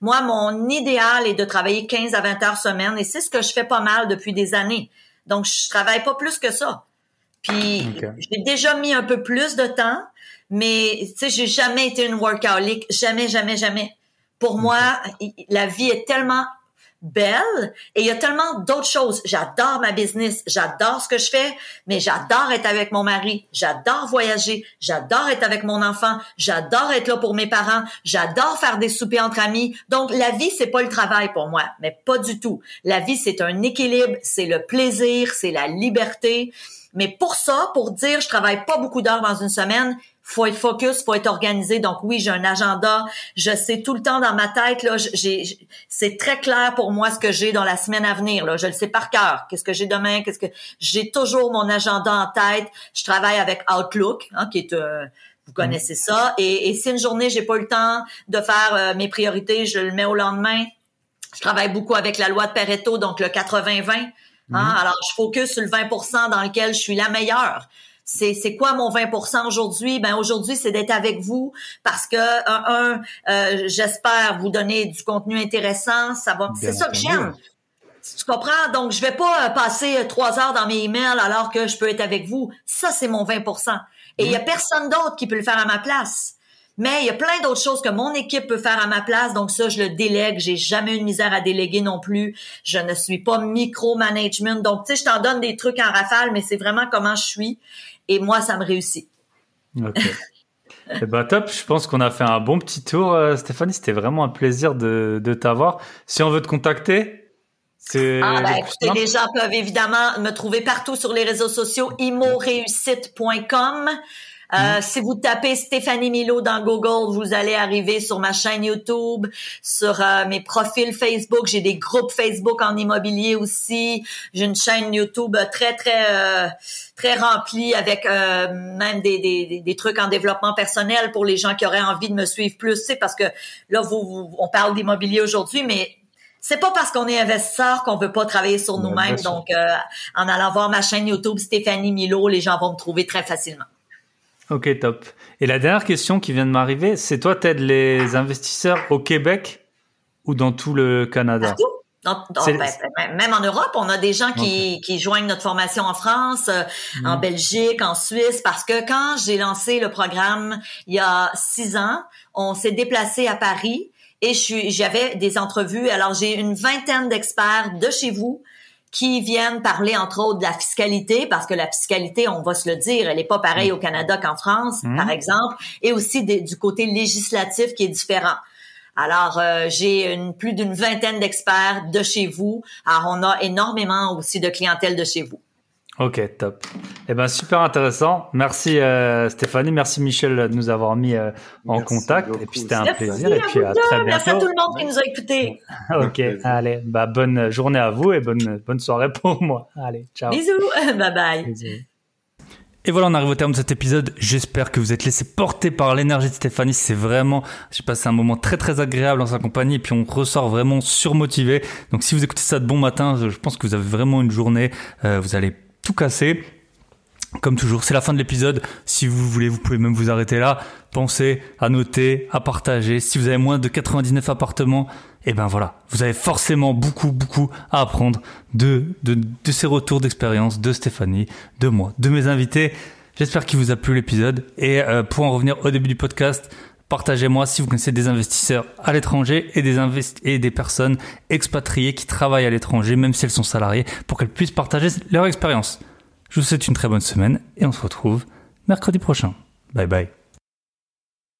Moi, mon idéal est de travailler 15 à 20 heures semaine et c'est ce que je fais pas mal depuis des années. Donc, je travaille pas plus que ça. Puis, j'ai déjà mis un peu plus de temps, mais tu sais, j'ai jamais été une workaholic, jamais, jamais, jamais. Pour moi, la vie est tellement belle et il y a tellement d'autres choses. J'adore ma business, j'adore ce que je fais, mais j'adore être avec mon mari, j'adore voyager, j'adore être avec mon enfant, j'adore être là pour mes parents, j'adore faire des soupers entre amis. Donc la vie c'est pas le travail pour moi, mais pas du tout. La vie c'est un équilibre, c'est le plaisir, c'est la liberté. Mais pour ça, pour dire je travaille pas beaucoup d'heures dans une semaine, faut être focus, faut être organisé. Donc oui, j'ai un agenda. Je sais tout le temps dans ma tête là, j'ai, c'est très clair pour moi ce que j'ai dans la semaine à venir. Là, je le sais par cœur. Qu'est-ce que j'ai demain? Qu'est-ce que j'ai toujours mon agenda en tête. Je travaille avec Outlook, hein, qui est euh, vous connaissez ça. Et, si une journée j'ai pas eu le temps de faire euh, mes priorités, je le mets au lendemain. Je travaille beaucoup avec la loi de Pareto, donc le 80-20. Hein. Mm-hmm. Alors, je focus sur le 20% dans lequel je suis la meilleure c'est c'est quoi mon 20% aujourd'hui? Ben aujourd'hui, c'est d'être avec vous parce que un, euh, j'espère vous donner du contenu intéressant, ça va c'est ça que j'aime. Tu comprends? Donc, je vais pas euh, passer euh, trois heures dans mes emails alors que je peux être avec vous. Ça, c'est mon 20% Et il y a personne d'autre qui peut le faire à ma place. Mais il y a plein d'autres choses que mon équipe peut faire à ma place. Donc ça, je le délègue. J'ai jamais eu de misère à déléguer non plus. Je ne suis pas micro-management. Donc, tu sais, je t'en donne des trucs en rafale, mais c'est vraiment comment je suis. Et moi, ça me réussit. Ok. Eh ben, top, je pense qu'on a fait un bon petit tour, euh, Stéphanie. C'était vraiment un plaisir de, de t'avoir. Si on veut te contacter, c'est. Ah, écoutez, les gens peuvent évidemment me trouver partout sur les réseaux sociaux, imoréussite.com. Euh, mm-hmm. Si vous tapez Stéphanie Milo dans Google, vous allez arriver sur ma chaîne YouTube, sur euh, mes profils Facebook. J'ai des groupes Facebook en immobilier aussi. J'ai une chaîne YouTube très très euh, très remplie avec même des, des, des, trucs en développement personnel pour les gens qui auraient envie de me suivre plus. C'est parce que là, vous, on parle d'immobilier aujourd'hui, mais c'est pas parce qu'on est investisseur qu'on veut pas travailler sur nous-mêmes. Donc, en allant voir ma chaîne YouTube Stéphanie Milo, les gens vont me trouver très facilement. Ok, top. Et la dernière question qui vient de m'arriver, c'est toi, t'aides les investisseurs au Québec ou dans tout le Canada? Partout. Ben, ben, même en Europe, on a des gens qui, qui joignent notre formation en France, euh, en mm. Belgique, en Suisse, parce que quand j'ai lancé le programme il y a six ans, on s'est déplacé à Paris et j'avais des entrevues. Alors j'ai une vingtaine d'experts de chez vous qui viennent parler entre autres de la fiscalité, parce que la fiscalité, on va se le dire, elle n'est pas pareille au Canada qu'en France, mmh. par exemple, et aussi du côté législatif qui est différent. Alors, euh, j'ai une, plus d'une vingtaine d'experts de chez vous. Alors, on a énormément aussi de clientèle de chez vous. Ok, top. Eh ben super intéressant. Merci euh, Stéphanie, merci Michel de nous avoir mis euh, en contact. Et puis c'était un plaisir. Et puis à très bientôt. Merci à tout le monde qui nous a écoutés. ok, allez, bah bonne journée à vous et bonne bonne soirée pour moi. Allez, ciao. Bisous, bye bye. Et voilà, on arrive au terme de cet épisode. J'espère que vous êtes laissé porter par l'énergie de Stéphanie. C'est vraiment, j'ai passé un moment très très agréable en sa compagnie et puis on ressort vraiment surmotivé. Donc si vous écoutez ça de bon matin, je pense que vous avez vraiment une journée, euh, vous allez tout casser. Comme toujours, c'est la fin de l'épisode. Si vous voulez, vous pouvez même vous arrêter là. Pensez à noter, à partager. Si vous avez moins de 99 appartements, et eh ben voilà, vous avez forcément beaucoup, beaucoup à apprendre de, de, de ces retours d'expérience de Stéphanie, de moi, de mes invités. J'espère qu'il vous a plu l'épisode. Et euh, pour en revenir au début du podcast, partagez-moi si vous connaissez des investisseurs à l'étranger et des, et des personnes expatriées qui travaillent à l'étranger, même si elles sont salariées, pour qu'elles puissent partager leur expérience. Je vous souhaite une très bonne semaine et on se retrouve mercredi prochain. Bye bye.